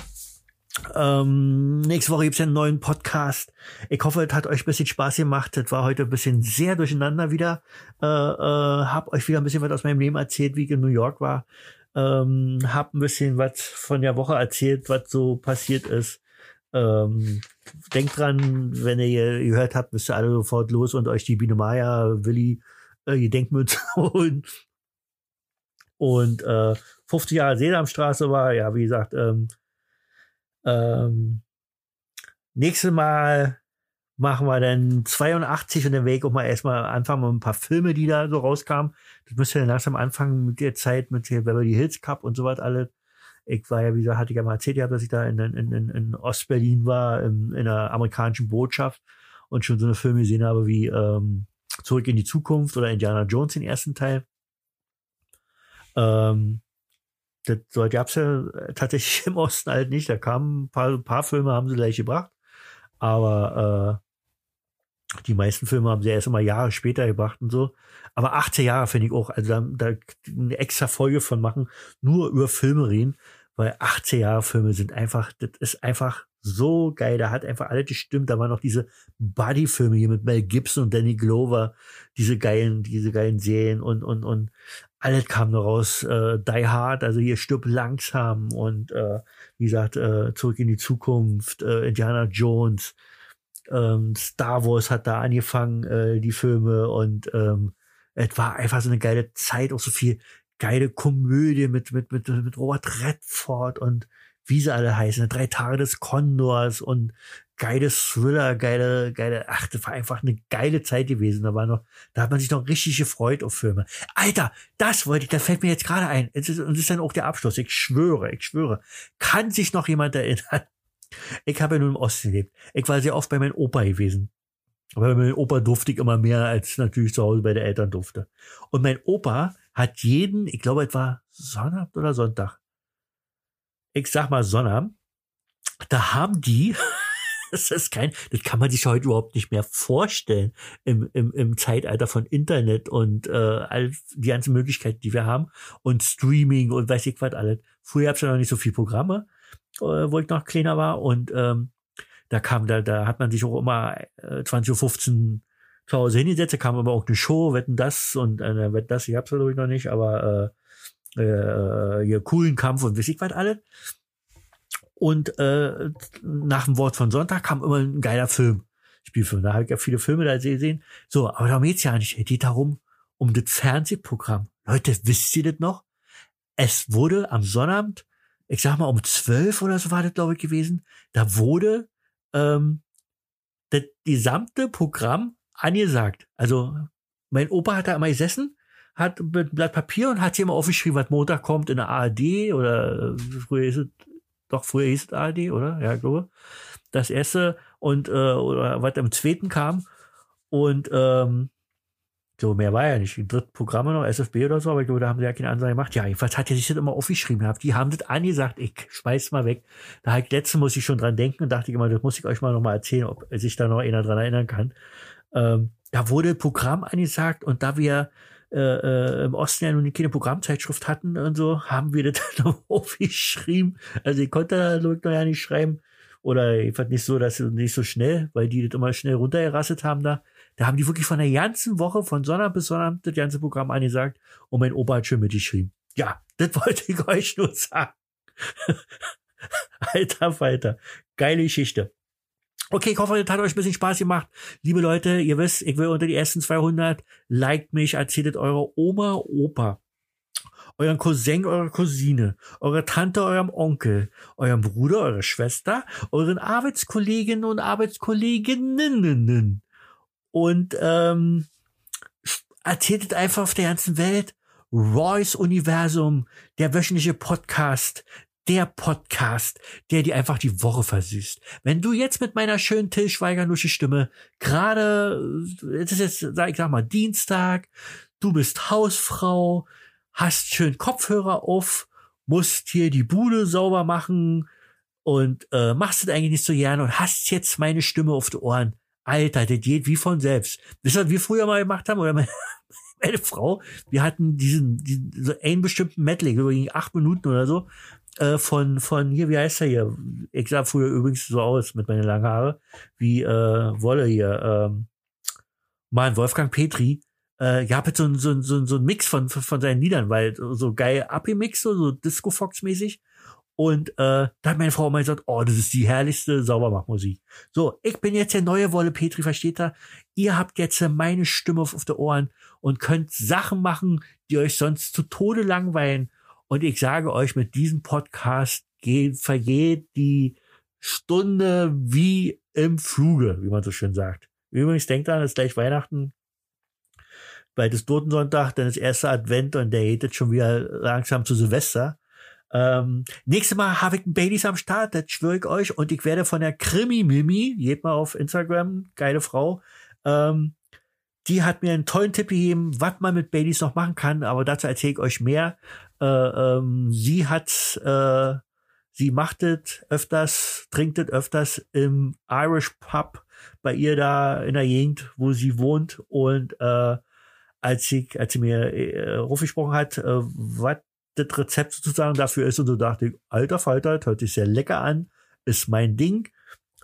S1: Ähm, nächste Woche gibt's ja einen neuen Podcast. Ich hoffe, es hat euch ein bisschen Spaß gemacht. Das war heute ein bisschen sehr durcheinander wieder. Äh, äh, hab euch wieder ein bisschen was aus meinem Leben erzählt, wie ich in New York war. Ähm, hab ein bisschen was von der Woche erzählt, was so passiert ist. Ähm, denkt dran, wenn ihr gehört habt, müsst ihr alle sofort los und euch die Biene Maya Willi äh, Gedenkmünze (laughs) holen. Und äh, 50 Jahre Sesamstraße war, ja, wie gesagt, ähm, ähm, nächstes Mal machen wir dann 82 und dann Weg auch mal erstmal anfangen mit ein paar Filme, die da so rauskamen. Das müsste dann langsam anfangen mit der Zeit, mit der Beverly Hills Cup und so was alles. Ich war ja, wie gesagt, hatte ich ja mal erzählt, dass ich da in, in, in, in Ostberlin war, in, in einer amerikanischen Botschaft und schon so eine Filme gesehen habe wie ähm, Zurück in die Zukunft oder Indiana Jones, den ersten Teil. Ähm, das so gab's ja tatsächlich (laughs) im Osten halt nicht. Da kamen ein paar, ein paar Filme, haben sie gleich gebracht. Aber äh, die meisten Filme haben sie erst immer Jahre später gebracht und so. Aber 18 Jahre finde ich auch, also da, da eine extra Folge von machen, nur über Filme reden, weil 18 Jahre Filme sind einfach, das ist einfach so geil. Da hat einfach alles gestimmt. Da waren noch diese Buddy-Filme hier mit Mel Gibson und Danny Glover, diese geilen, diese geilen Serien und, und, und alles kam noch raus. Äh, Die Hard, also hier stirbt langsam und äh, wie gesagt, äh, zurück in die Zukunft, äh, Indiana Jones, ähm, Star Wars hat da angefangen, äh, die Filme und ähm, es war einfach so eine geile Zeit, auch so viel geile Komödie mit, mit, mit, mit Robert Redford und wie sie alle heißen, drei Tage des Kondors und geile Thriller, geile, geile, ach, das war einfach eine geile Zeit gewesen. Da war noch, da hat man sich noch richtig gefreut auf Filme. Alter, das wollte ich, das fällt mir jetzt gerade ein. und das ist dann auch der Abschluss. Ich schwöre, ich schwöre. Kann sich noch jemand erinnern? Ich habe ja nur im Osten gelebt. Ich war sehr oft bei meinem Opa gewesen. Aber bei meinem Opa durfte ich immer mehr als natürlich zu Hause bei den Eltern durfte. Und mein Opa hat jeden, ich glaube, es war Sonnabend oder Sonntag, ich sag mal Sonnabend, da haben die, (laughs) das ist kein, das kann man sich heute überhaupt nicht mehr vorstellen im, im, im Zeitalter von Internet und äh, all die ganzen Möglichkeiten, die wir haben und Streaming und weiß ich was alles. Früher gab es ja noch nicht so viel Programme, äh, wo ich noch kleiner war und ähm, da kam, da, da hat man sich auch immer äh, 20.15 Uhr zu Hause hingesetzt, da kam immer auch eine Show, wetten das und äh, wetten das, ich hab's glaube ich noch nicht, aber äh, äh, hier coolen Kampf und weiß ich was alles. Und äh, nach dem Wort von Sonntag kam immer ein geiler Film. Spielfilm. Da habe ich ja viele Filme da gesehen. So, aber darum geht's ja nicht. Es geht darum, um das Fernsehprogramm. Leute, wisst ihr das noch? Es wurde am Sonnabend, ich sag mal um zwölf oder so war das, glaube ich, gewesen, da wurde ähm, das gesamte Programm angesagt. Also mein Opa hat da immer gesessen hat mit einem Blatt Papier und hat hier immer aufgeschrieben, was Montag kommt in der ARD oder äh, früher hieß es, doch früher hieß es ARD, oder? Ja, ich glaube. Das erste und äh, oder was am zweiten kam und ähm, so mehr war ja nicht. Die dritten Programme noch, SFB oder so, aber ich glaube, da haben sie ja keine Ansage gemacht. Ja, jedenfalls hat er sich das immer aufgeschrieben gehabt. Die haben das angesagt, ich schmeiß mal weg. Da halt letzte muss ich schon dran denken und dachte ich immer, das muss ich euch mal nochmal erzählen, ob sich da noch einer dran erinnern kann. Ähm, da wurde Programm angesagt und da wir äh, äh, im Osten ja nun keine Programmzeitschrift hatten und so, haben wir das (laughs) dann aufgeschrieben. Also ich konnte da noch ja nicht schreiben. Oder ich fand nicht so, dass nicht so schnell, weil die das immer schnell runtergerasselt haben da. Da haben die wirklich von der ganzen Woche, von Sonntag bis Sonntag, das ganze Programm angesagt und mein Opa hat schon mitgeschrieben. Ja, das (laughs) wollte ich euch nur sagen. (laughs) Alter Falter. Geile Geschichte. Okay, ich hoffe, das hat euch ein bisschen Spaß gemacht. Liebe Leute, ihr wisst, ich will unter die ersten 200. Liked mich, erzählt eurer Oma, Opa, euren Cousin, eurer Cousine, eurer Tante, eurem Onkel, eurem Bruder, eurer Schwester, euren Arbeitskolleginnen und Arbeitskolleginnen. Und ähm, erzählt einfach auf der ganzen Welt. Roy's Universum, der wöchentliche Podcast, der Podcast, der dir einfach die Woche versüßt. Wenn du jetzt mit meiner schönen Till Schweiger-Nusche Stimme gerade, es ist jetzt, sag ich sag mal, Dienstag, du bist Hausfrau, hast schön Kopfhörer auf, musst hier die Bude sauber machen und äh, machst es eigentlich nicht so gerne und hast jetzt meine Stimme auf die Ohren. Alter, das geht wie von selbst. Ihr, was wir früher mal gemacht haben? Oder meine, (laughs) meine Frau, wir hatten diesen, diesen so einen bestimmten Medley, so gegen acht Minuten oder so, äh, von, von hier, wie heißt er hier? Ich sah früher übrigens so aus mit meinen langen Haare, wie äh, Wolle hier, ähm, Mann, Wolfgang Petri. Äh, ja, mit so, so, so, so ein Mix von, von seinen Liedern, weil so geil abgemixt, so, so Disco Fox mäßig. Und äh, da hat meine Frau mal gesagt, oh, das ist die herrlichste Saubermachmusik. So, ich bin jetzt der neue Wolle Petri, versteht ihr? Ihr habt jetzt meine Stimme auf, auf der Ohren und könnt Sachen machen, die euch sonst zu Tode langweilen. Und ich sage euch, mit diesem Podcast geht, vergeht die Stunde wie im Fluge, wie man so schön sagt. Übrigens, denkt dran, es ist gleich Weihnachten. Bald ist Totensonntag, dann ist erster Advent und der geht jetzt schon wieder langsam zu Silvester. Ähm, nächstes Mal habe ich einen Baileys am Start, das schwöre ich euch. Und ich werde von der Krimi-Mimi, geht mal auf Instagram, geile Frau, ähm, die hat mir einen tollen Tipp gegeben, was man mit Baileys noch machen kann, aber dazu erzähle ich euch mehr. Äh, ähm, sie hat, äh, sie macht es öfters, trinkt es öfters im Irish Pub bei ihr da in der Gegend, wo sie wohnt. Und äh, als sie, als sie mir äh, aufgesprochen hat, äh, was das Rezept sozusagen dafür ist, und so dachte ich, alter Falter, hört sich sehr lecker an, ist mein Ding.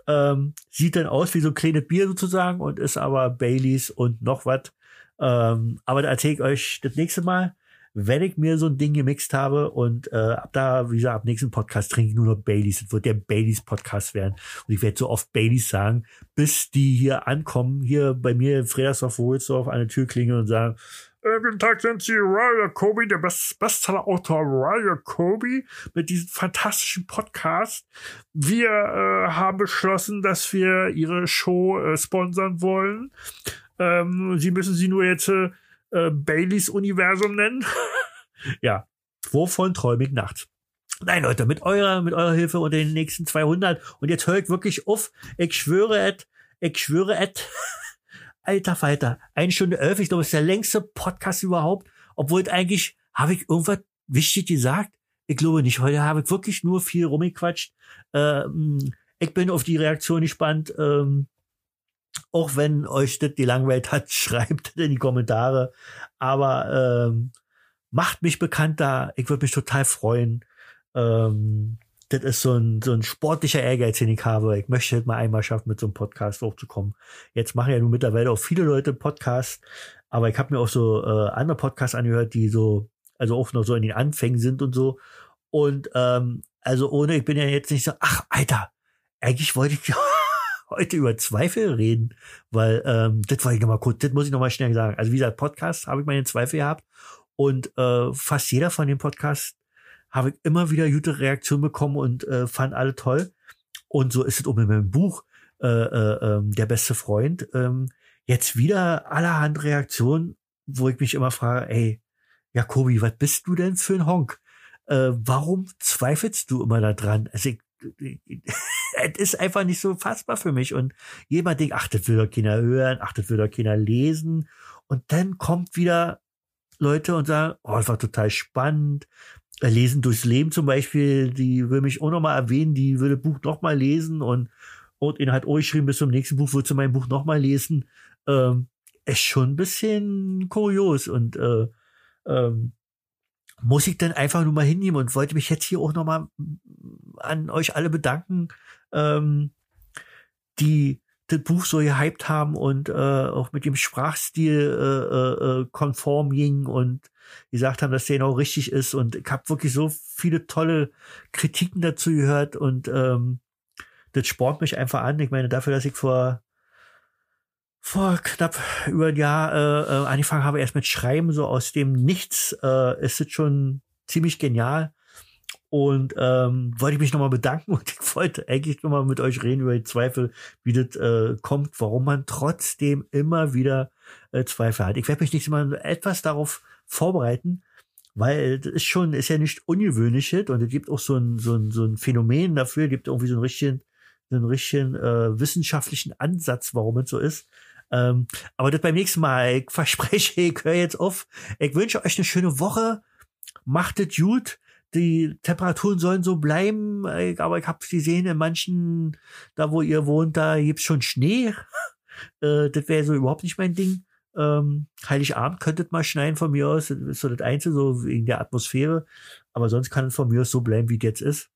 S1: Ähm, sieht dann aus wie so ein kleines Bier sozusagen und ist aber Baileys und noch was. Ähm, aber da erzähle ich euch das nächste Mal wenn ich mir so ein Ding gemixt habe und äh, ab da, wie gesagt, ab nächsten Podcast trinke ich nur noch Baileys. Es wird der Baileys Podcast werden. Und ich werde so oft Baileys sagen, bis die hier ankommen, hier bei mir in Fredersdorf, Wohlsdorf, an der Tür klingeln und sagen,
S3: äh, guten Tag, sind Sie Ryan Kobe, der Best Bestseller-Autor Ryan Kobe, mit diesem fantastischen Podcast. Wir äh, haben beschlossen, dass wir Ihre Show äh, sponsern wollen. Ähm, Sie müssen sie nur jetzt äh, äh, Baileys Universum nennen. (laughs)
S1: ja, wovon träume ich nachts? Nein, Leute, mit eurer, mit eurer Hilfe und den nächsten 200. Und jetzt höre ich wirklich auf. Ich schwöre et, ich schwöre et. (laughs) Alter Falter, eine Stunde elf. Ich glaube, es ist der längste Podcast überhaupt. Obwohl eigentlich, habe ich irgendwas wichtig gesagt? Ich glaube nicht. Heute habe ich wirklich nur viel rumgequatscht. Ähm, ich bin auf die Reaktion gespannt. Ähm, auch wenn euch das die Langweilt hat, (laughs) schreibt in die Kommentare. Aber ähm, macht mich bekannt da. Ich würde mich total freuen. Ähm, das ist so ein, so ein sportlicher Ehrgeiz, den ich habe. Ich möchte halt mal einmal schaffen, mit so einem Podcast hochzukommen. Jetzt machen ja nun mittlerweile auch viele Leute Podcasts, aber ich habe mir auch so äh, andere Podcasts angehört, die so, also auch noch so in den Anfängen sind und so. Und ähm, also ohne, ich bin ja jetzt nicht so, ach, Alter, eigentlich wollte ich (laughs) heute über Zweifel reden, weil ähm, das wollte ich nochmal kurz, das muss ich nochmal schnell sagen. Also wie gesagt, Podcast habe ich meine Zweifel gehabt und äh, fast jeder von den Podcasts habe ich immer wieder gute Reaktionen bekommen und äh, fand alle toll. Und so ist es auch mit meinem Buch äh, äh, äh, Der beste Freund. Ähm, jetzt wieder allerhand Reaktionen, wo ich mich immer frage, ey, Jakobi, was bist du denn für ein Honk? Äh, warum zweifelst du immer da dran? Also ich (laughs) es ist einfach nicht so fassbar für mich. Und jemand denkt, ach, das will doch keiner hören, ach, das will doch keiner lesen. Und dann kommt wieder Leute und sagen, oh, das war total spannend. Äh, lesen durchs Leben zum Beispiel, die will mich auch nochmal erwähnen, die würde Buch nochmal lesen und, und ihn hat auch geschrieben, bis zum nächsten Buch wird sie mein Buch nochmal lesen. Ähm, ist schon ein bisschen kurios und äh, ähm, muss ich dann einfach nur mal hinnehmen und wollte mich jetzt hier auch nochmal an euch alle bedanken, ähm, die das Buch so gehypt haben und äh, auch mit dem Sprachstil äh, äh, äh konform ging und gesagt haben, dass der auch richtig ist. Und ich habe wirklich so viele tolle Kritiken dazu gehört und ähm, das spornt mich einfach an. Ich meine, dafür, dass ich vor vor knapp über ein Jahr äh, äh, angefangen habe, erst mit Schreiben, so aus dem Nichts, äh, ist es schon ziemlich genial. Und ähm, wollte ich mich nochmal bedanken (laughs) und ich wollte eigentlich nochmal mit euch reden über die Zweifel, wie das äh, kommt, warum man trotzdem immer wieder äh, Zweifel hat. Ich werde mich nicht mal etwas darauf vorbereiten, weil das ist schon, ist ja nicht ungewöhnlich und es gibt auch so ein, so ein, so ein Phänomen dafür, es gibt irgendwie so einen richtigen, so einen richtigen äh, wissenschaftlichen Ansatz, warum es so ist. Ähm, aber das beim nächsten Mal. Ich (laughs) verspreche, ich höre jetzt auf. Ich wünsche euch eine schöne Woche. Macht es gut. Die Temperaturen sollen so bleiben, aber ich habe gesehen, in manchen, da wo ihr wohnt, da gibt's schon Schnee. (laughs) äh, das wäre so überhaupt nicht mein Ding. Ähm, Heiligabend könnte es mal schneien von mir aus. Das ist so das Einzige, so wegen der Atmosphäre. Aber sonst kann es von mir aus so bleiben, wie es jetzt ist.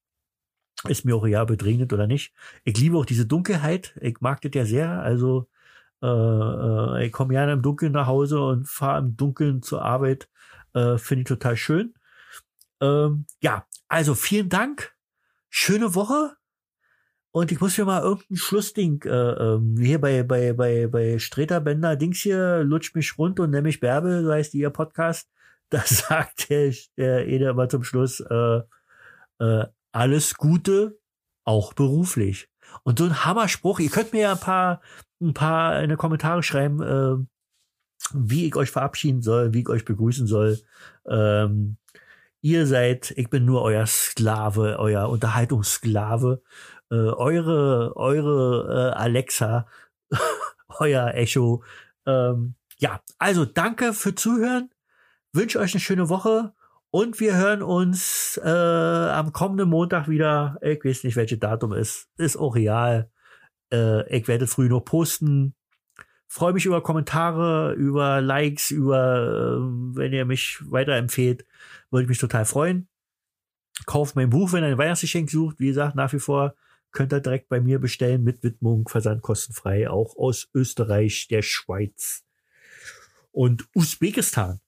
S1: Ist mir auch ja bedrängend oder nicht. Ich liebe auch diese Dunkelheit. Ich mag das ja sehr. Also äh, äh, ich komme gerne im Dunkeln nach Hause und fahre im Dunkeln zur Arbeit. Äh, Finde ich total schön. Ähm, ja, also vielen Dank. Schöne Woche. Und ich muss mir mal irgendein Schlussding, äh, ähm, hier bei, bei, bei, bei Streter Bender Dings hier, lutsch mich rund und nenn mich Bärbel, so heißt ihr Podcast. (laughs) Da sagt der, der Ede immer zum Schluss, äh, äh, alles Gute, auch beruflich. Und so ein Hammerspruch, ihr könnt mir ja ein paar, ein paar in die Kommentare schreiben, äh, wie ich euch verabschieden soll, wie ich euch begrüßen soll. Ähm, ihr seid, ich bin nur euer Sklave, euer Unterhaltungssklave äh, eure, eure äh, Alexa, (laughs) euer Echo. Ähm, ja, also danke für Zuhören. Wünsche euch eine schöne Woche und wir hören uns äh, am kommenden Montag wieder. Ich weiß nicht, welches Datum ist. Ist auch real. Äh, ich werde früh noch posten. Freue mich über Kommentare, über Likes, über, äh, wenn ihr mich weiterempfehlt, würde ich mich total freuen. Kauft mein Buch, wenn ihr ein Weihnachtsgeschenk sucht. Wie gesagt, nach wie vor könnt ihr direkt bei mir bestellen mit Widmung, Versand kostenfrei, auch aus Österreich, der Schweiz und Usbekistan.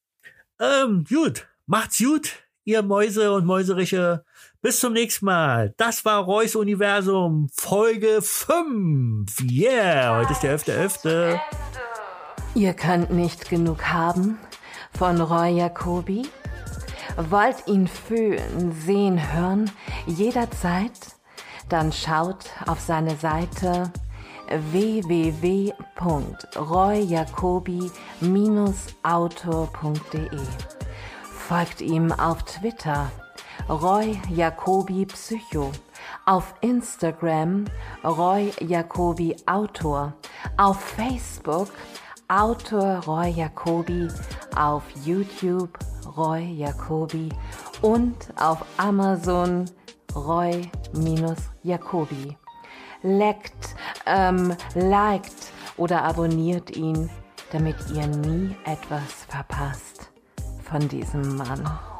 S1: Ähm, gut, macht's gut, ihr Mäuse und Mäuseriche. Bis zum nächsten Mal. Das war Reus Universum, Folge 5. Yeah, heute ist der 11.11.
S2: Ihr könnt nicht genug haben von Roy Jacobi? Wollt ihn fühlen, sehen, hören, jederzeit? dann schaut auf seine Seite www.royjacobi-autor.de. Folgt ihm auf Twitter Roy Jacobi Psycho, auf Instagram Roy Jacobi Autor, auf Facebook Autor Roy Jacobi, auf YouTube Roy Jacobi. Und auf Amazon Roy-Jacobi. Leckt, ähm, liked oder abonniert ihn, damit ihr nie etwas verpasst von diesem Mann.